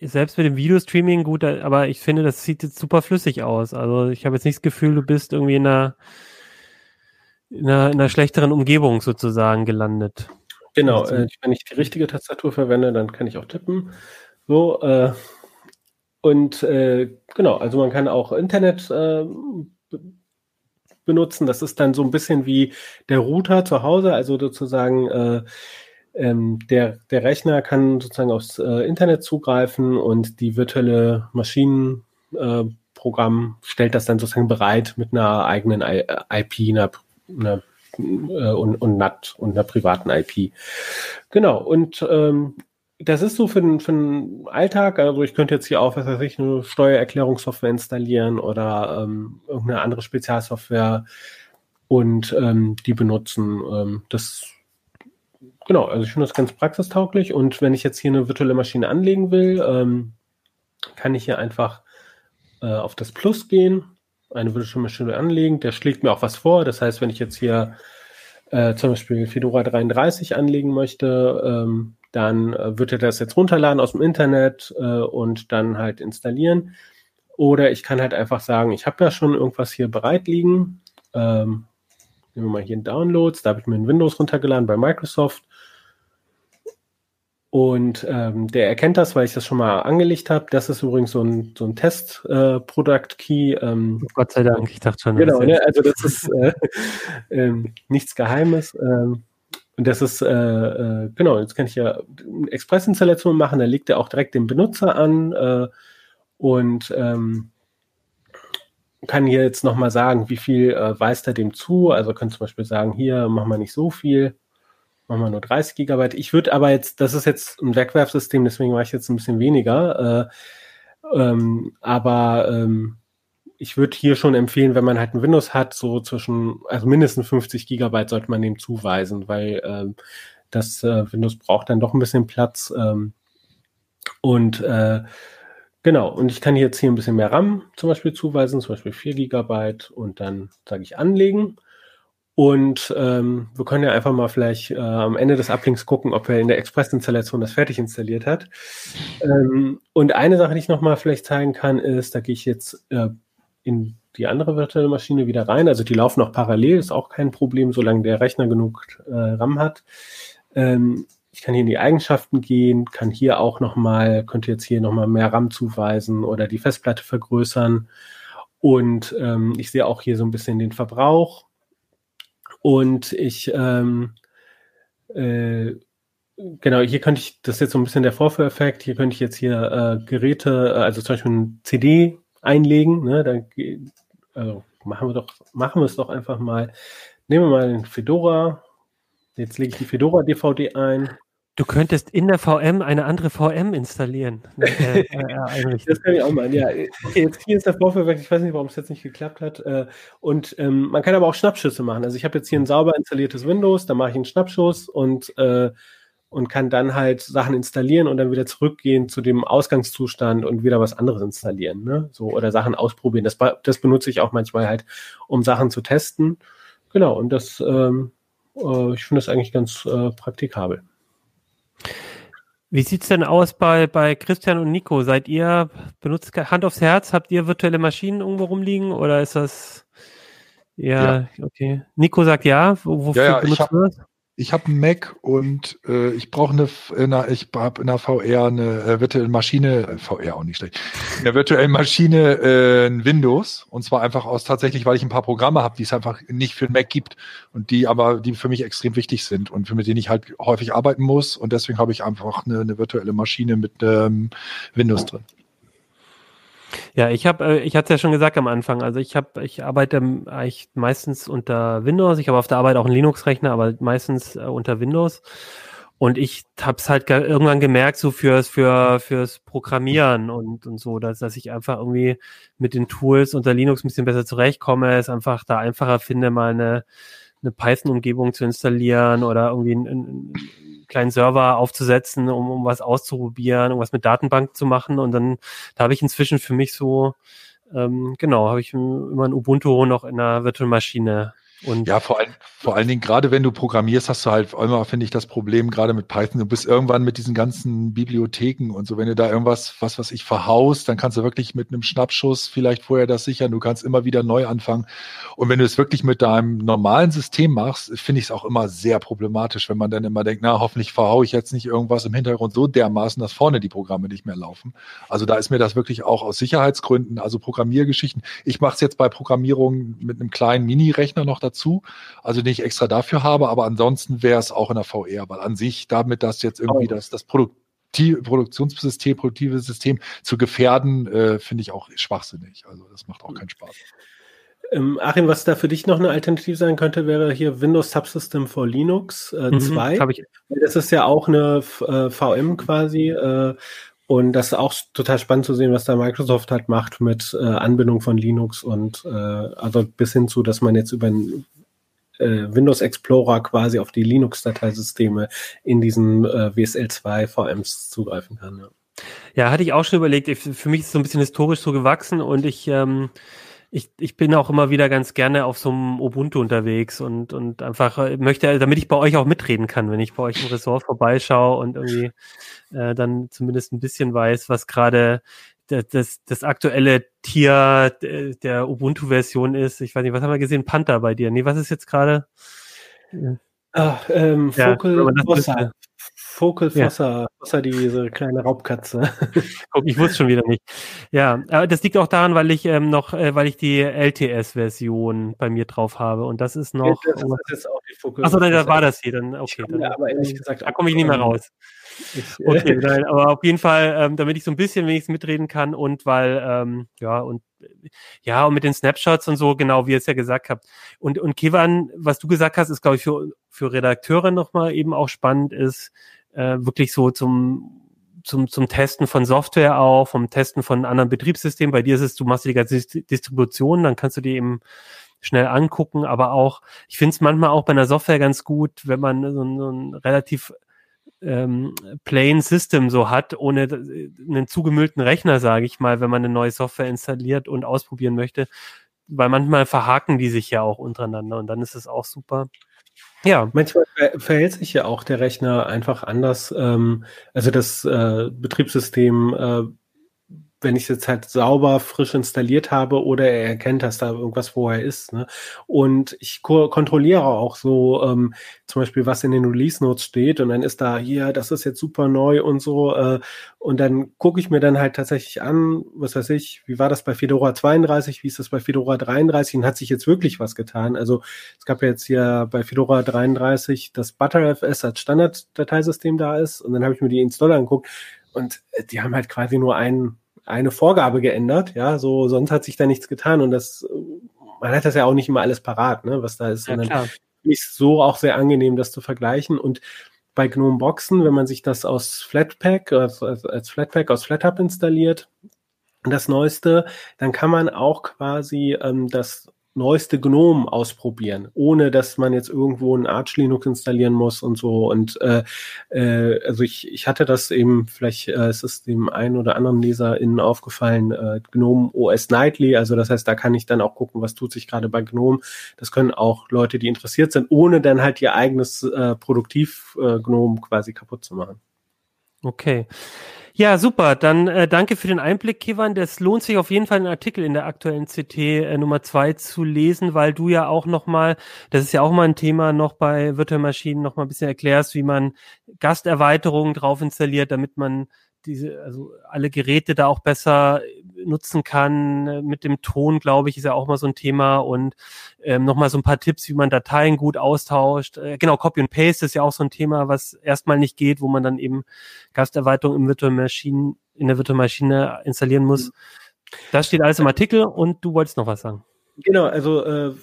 S1: selbst mit dem Videostreaming gut, aber ich finde, das sieht jetzt super flüssig aus. Also ich habe jetzt nicht das Gefühl, du bist irgendwie in einer, in einer, in einer schlechteren Umgebung sozusagen gelandet.
S4: Genau, äh, wenn ich die richtige Tastatur verwende, dann kann ich auch tippen. So, äh, und äh, genau, also man kann auch Internet äh, benutzen. Das ist dann so ein bisschen wie der Router zu Hause, also sozusagen äh, ähm, der, der Rechner kann sozusagen aufs äh, Internet zugreifen und die virtuelle Maschinenprogramm äh, stellt das dann sozusagen bereit mit einer eigenen I IP, einer, einer und, und NAT und einer privaten IP. Genau, und ähm, das ist so für den, für den Alltag. Also ich könnte jetzt hier auch, was weiß ich, eine Steuererklärungssoftware installieren oder ähm, irgendeine andere Spezialsoftware und ähm, die benutzen. Ähm, das genau, also ich finde das ganz praxistauglich. Und wenn ich jetzt hier eine virtuelle Maschine anlegen will, ähm, kann ich hier einfach äh, auf das Plus gehen, eine Maschine anlegen. Der schlägt mir auch was vor. Das heißt, wenn ich jetzt hier äh, zum Beispiel Fedora 33 anlegen möchte, ähm, dann äh, wird er das jetzt runterladen aus dem Internet äh, und dann halt installieren. Oder ich kann halt einfach sagen, ich habe ja schon irgendwas hier bereit liegen. Ähm, nehmen wir mal hier in Downloads. Da habe ich mir ein Windows runtergeladen bei Microsoft. Und ähm, der erkennt das, weil ich das schon mal angelegt habe. Das ist übrigens so ein, so ein Test-Product-Key. Äh, ähm,
S1: Gott sei Dank, ich dachte schon.
S4: Genau, ne? also das ist äh, äh, nichts Geheimes. Ähm, und das ist, äh, äh, genau, jetzt kann ich ja Express-Installation machen, da legt er auch direkt den Benutzer an äh, und ähm, kann hier jetzt nochmal sagen, wie viel äh, weist er dem zu. Also können zum Beispiel sagen, hier machen wir nicht so viel, machen wir nur 30 Gigabyte. Ich würde aber jetzt, das ist jetzt ein Wegwerfsystem, deswegen mache ich jetzt ein bisschen weniger. Äh, ähm, aber ähm, ich würde hier schon empfehlen, wenn man halt ein Windows hat, so zwischen, also mindestens 50 Gigabyte sollte man dem zuweisen, weil ähm, das äh, Windows braucht dann doch ein bisschen Platz. Ähm, und äh, genau, und ich kann jetzt hier ein bisschen mehr RAM zum Beispiel zuweisen, zum Beispiel 4 Gigabyte und dann sage ich anlegen. Und ähm, wir können ja einfach mal vielleicht äh, am Ende des Uplinks gucken, ob er in der Express-Installation das fertig installiert hat. Ähm, und eine Sache, die ich nochmal vielleicht zeigen kann, ist, da gehe ich jetzt äh, in die andere virtuelle Maschine wieder rein. Also die laufen auch parallel, ist auch kein Problem, solange der Rechner genug äh, RAM hat. Ähm, ich kann hier in die Eigenschaften gehen, kann hier auch nochmal, könnte jetzt hier nochmal mehr RAM zuweisen oder die Festplatte vergrößern. Und ähm, ich sehe auch hier so ein bisschen den Verbrauch und ich, ähm, äh, genau, hier könnte ich, das ist jetzt so ein bisschen der Vorführeffekt, hier könnte ich jetzt hier äh, Geräte, also zum Beispiel ein CD einlegen, ne, da, also machen wir doch, machen wir es doch einfach mal. Nehmen wir mal den Fedora. Jetzt lege ich die Fedora DVD ein.
S1: Du könntest in der VM eine andere VM installieren.
S4: Äh, äh, das kann ich auch mal. Ja, okay, jetzt hier ist der Vorführwerk. Ich weiß nicht, warum es jetzt nicht geklappt hat. Äh, und ähm, man kann aber auch Schnappschüsse machen. Also ich habe jetzt hier ein sauber installiertes Windows, da mache ich einen Schnappschuss und, äh, und kann dann halt Sachen installieren und dann wieder zurückgehen zu dem Ausgangszustand und wieder was anderes installieren. Ne? So, oder Sachen ausprobieren. Das, das benutze ich auch manchmal halt, um Sachen zu testen. Genau, und das, ähm, äh, ich finde das eigentlich ganz äh, praktikabel.
S1: Wie sieht's denn aus bei, bei Christian und Nico? Seid ihr, benutzt Hand aufs Herz, habt ihr virtuelle Maschinen irgendwo rumliegen oder ist das ja, ja. okay. Nico sagt ja,
S3: wofür ja, ja, benutzt du das? Ich habe einen Mac und äh, ich brauche eine, eine, ich habe in der VR eine äh, virtuelle Maschine, äh, VR auch nicht schlecht, in der virtuellen Maschine äh, ein Windows und zwar einfach aus tatsächlich, weil ich ein paar Programme habe, die es einfach nicht für den Mac gibt und die aber die für mich extrem wichtig sind und für mit denen ich halt häufig arbeiten muss und deswegen habe ich einfach eine, eine virtuelle Maschine mit ähm, Windows drin.
S1: Ja, ich habe, äh, ich hatte es ja schon gesagt am Anfang. Also ich habe, ich arbeite eigentlich meistens unter Windows. Ich habe auf der Arbeit auch einen Linux-Rechner, aber meistens äh, unter Windows. Und ich habe es halt irgendwann gemerkt, so fürs für fürs Programmieren und und so, dass dass ich einfach irgendwie mit den Tools unter Linux ein bisschen besser zurechtkomme, es einfach da einfacher finde, mal eine eine Python-Umgebung zu installieren oder irgendwie ein, ein kleinen Server aufzusetzen, um, um was auszuprobieren, irgendwas mit Datenbank zu machen. Und dann, da habe ich inzwischen für mich so, ähm, genau, habe ich immer ein Ubuntu noch in einer Virtual Maschine
S3: und ja, vor, allem, vor allen Dingen, gerade wenn du programmierst, hast du halt immer, finde ich, das Problem, gerade mit Python, du bist irgendwann mit diesen ganzen Bibliotheken und so, wenn du da irgendwas, was was ich verhaust, dann kannst du wirklich mit einem Schnappschuss vielleicht vorher das sichern, du kannst immer wieder neu anfangen. Und wenn du es wirklich mit deinem normalen System machst, finde ich es auch immer sehr problematisch, wenn man dann immer denkt, na, hoffentlich verhaue ich jetzt nicht irgendwas im Hintergrund so dermaßen, dass vorne die Programme nicht mehr laufen. Also da ist mir das wirklich auch aus Sicherheitsgründen, also Programmiergeschichten. Ich mache es jetzt bei Programmierung mit einem kleinen Mini-Rechner noch dazu dazu. Also den ich extra dafür habe, aber ansonsten wäre es auch in der VR, weil an sich, damit das jetzt irgendwie das, das Produkt Produktionssystem, produktive System zu gefährden, äh, finde ich auch schwachsinnig. Also das macht auch keinen Spaß.
S4: Ähm, Achim, was da für dich noch eine Alternative sein könnte, wäre hier Windows Subsystem for Linux 2. Äh, mhm, das ist ja auch eine äh, VM quasi. Äh, und das ist auch total spannend zu sehen, was da Microsoft halt macht mit äh, Anbindung von Linux und äh, also bis hin zu, dass man jetzt über ein äh, Windows Explorer quasi auf die Linux-Dateisysteme in diesen äh, WSL2 VMs zugreifen kann. Ja.
S1: ja, hatte ich auch schon überlegt. Für mich ist es so ein bisschen historisch so gewachsen und ich ähm, ich, ich bin auch immer wieder ganz gerne auf so einem Ubuntu unterwegs und, und einfach äh, möchte, damit ich bei euch auch mitreden kann, wenn ich bei euch im Ressort vorbeischaue und irgendwie äh, dann zumindest ein bisschen weiß, was gerade das, das, aktuelle Tier der Ubuntu-Version ist. Ich weiß nicht, was haben wir gesehen? Panther bei dir. Nee, was ist jetzt gerade?
S4: Ach, ähm, Focal ja, Focal Fossa, ja. Fossa, diese kleine Raubkatze.
S1: Guck, ich wusste schon wieder nicht. Ja, aber das liegt auch daran, weil ich ähm, noch, äh, weil ich die LTS-Version bei mir drauf habe und das ist noch. Das, das ist auch die Focal Achso, dann da war das hier, dann okay. Dann, ja, aber ehrlich gesagt, da komme ich nicht mehr raus. Ich, äh, okay, nein, aber auf jeden Fall, ähm, damit ich so ein bisschen wenigstens mitreden kann und weil, ähm, ja, und ja, und mit den Snapshots und so, genau wie ihr es ja gesagt habt. Und, und Kivan, was du gesagt hast, ist, glaube ich, für, für Redakteure nochmal eben auch spannend ist, äh, wirklich so zum zum, zum Testen von Software auch, vom Testen von anderen Betriebssystemen. Bei dir ist es, du machst die ganze Distribution, dann kannst du die eben schnell angucken, aber auch, ich finde es manchmal auch bei einer Software ganz gut, wenn man so, so ein relativ ähm, Plain System so hat, ohne einen zugemüllten Rechner, sage ich mal, wenn man eine neue Software installiert und ausprobieren möchte, weil manchmal verhaken die sich ja auch untereinander und dann ist es auch super.
S4: Ja. Manchmal verhält sich ja auch der Rechner einfach anders. Ähm, also das äh, Betriebssystem äh, wenn ich es jetzt halt sauber frisch installiert habe oder er erkennt, dass da irgendwas vorher ist. Ne? Und ich ko kontrolliere auch so ähm, zum Beispiel, was in den Release Notes steht und dann ist da hier, das ist jetzt super neu und so. Äh, und dann gucke ich mir dann halt tatsächlich an, was weiß ich, wie war das bei Fedora 32, wie ist das bei Fedora 33 und hat sich jetzt wirklich was getan. Also es gab ja jetzt hier bei Fedora 33 das ButterFS als Standarddateisystem da ist und dann habe ich mir die Installer angeguckt und äh, die haben halt quasi nur einen eine Vorgabe geändert, ja, so sonst hat sich da nichts getan und das, man hat das ja auch nicht immer alles parat, ne, was da ist, ja, sondern ist so auch sehr angenehm, das zu vergleichen. Und bei GNOME Boxen, wenn man sich das aus Flatpak, also als Flatpak aus FlatHub installiert, das Neueste, dann kann man auch quasi ähm, das neueste GNOME ausprobieren, ohne dass man jetzt irgendwo ein Arch Linux installieren muss und so. Und äh, äh, also ich, ich hatte das eben, vielleicht äh, ist es dem einen oder anderen LeserInnen aufgefallen, äh, GNOME OS Nightly, also das heißt, da kann ich dann auch gucken, was tut sich gerade bei GNOME. Das können auch Leute, die interessiert sind, ohne dann halt ihr eigenes äh, Produktiv-GNOME äh, quasi kaputt zu machen.
S1: Okay. Ja, super. Dann äh, danke für den Einblick, Kivan. Das lohnt sich auf jeden Fall, einen Artikel in der aktuellen CT äh, Nummer zwei zu lesen, weil du ja auch nochmal, das ist ja auch mal ein Thema, noch bei Virtual Maschinen noch mal ein bisschen erklärst, wie man Gasterweiterungen drauf installiert, damit man diese, also alle Geräte da auch besser nutzen kann. Mit dem Ton, glaube ich, ist ja auch mal so ein Thema und ähm, nochmal so ein paar Tipps, wie man Dateien gut austauscht. Äh, genau, Copy and Paste ist ja auch so ein Thema, was erstmal nicht geht, wo man dann eben Gasterweiterung im Virtual Machine, in der Virtual Maschine installieren muss. Das steht alles im Artikel und du wolltest noch was sagen.
S4: Genau, also äh,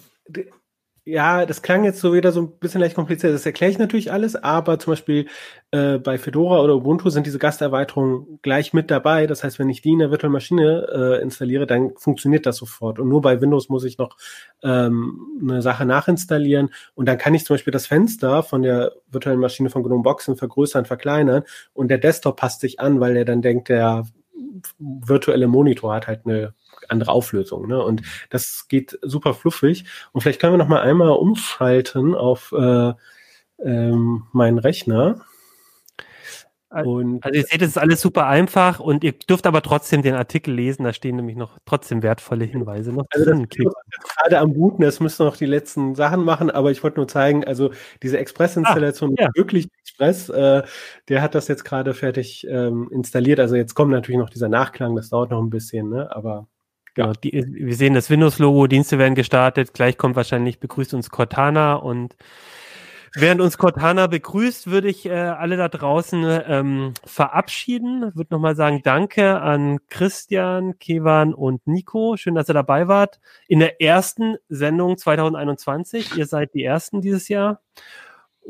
S4: ja, das klang jetzt so wieder so ein bisschen leicht kompliziert. Das erkläre ich natürlich alles, aber zum Beispiel äh, bei Fedora oder Ubuntu sind diese Gasterweiterungen gleich mit dabei. Das heißt, wenn ich die in der Virtual Maschine äh, installiere, dann funktioniert das sofort. Und nur bei Windows muss ich noch ähm, eine Sache nachinstallieren. Und dann kann ich zum Beispiel das Fenster von der virtuellen Maschine von GNOME Boxen vergrößern, verkleinern. Und der Desktop passt sich an, weil der dann denkt, der virtuelle Monitor hat halt eine andere Auflösung. Ne? Und das geht super fluffig. Und vielleicht können wir noch mal einmal umschalten auf äh, ähm, meinen Rechner.
S1: Und also ihr seht, es ist alles super einfach und ihr dürft aber trotzdem den Artikel lesen, da stehen nämlich noch trotzdem wertvolle Hinweise noch
S4: also drin. gerade am Booten, es müssen noch die letzten Sachen machen, aber ich wollte nur zeigen, also diese Express-Installation ah, ja. wirklich Express, äh, der hat das jetzt gerade fertig ähm, installiert. Also jetzt kommt natürlich noch dieser Nachklang, das dauert noch ein bisschen, ne? aber
S1: Genau, die, wir sehen das Windows-Logo, Dienste werden gestartet, gleich kommt wahrscheinlich, begrüßt uns Cortana und während uns Cortana begrüßt, würde ich äh, alle da draußen ähm, verabschieden. Würde nochmal sagen, danke an Christian, Kevan und Nico. Schön, dass ihr dabei wart. In der ersten Sendung 2021. Ihr seid die ersten dieses Jahr.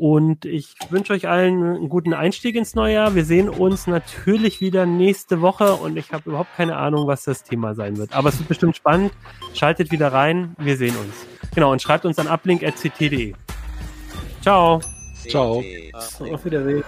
S1: Und ich wünsche euch allen einen guten Einstieg ins neue Jahr. Wir sehen uns natürlich wieder nächste Woche und ich habe überhaupt keine Ahnung, was das Thema sein wird. Aber es wird bestimmt spannend. Schaltet wieder rein. Wir sehen uns. Genau, und schreibt uns an uplink.ct.de. Ciao.
S3: Ciao.
S4: Auf Wiedersehen.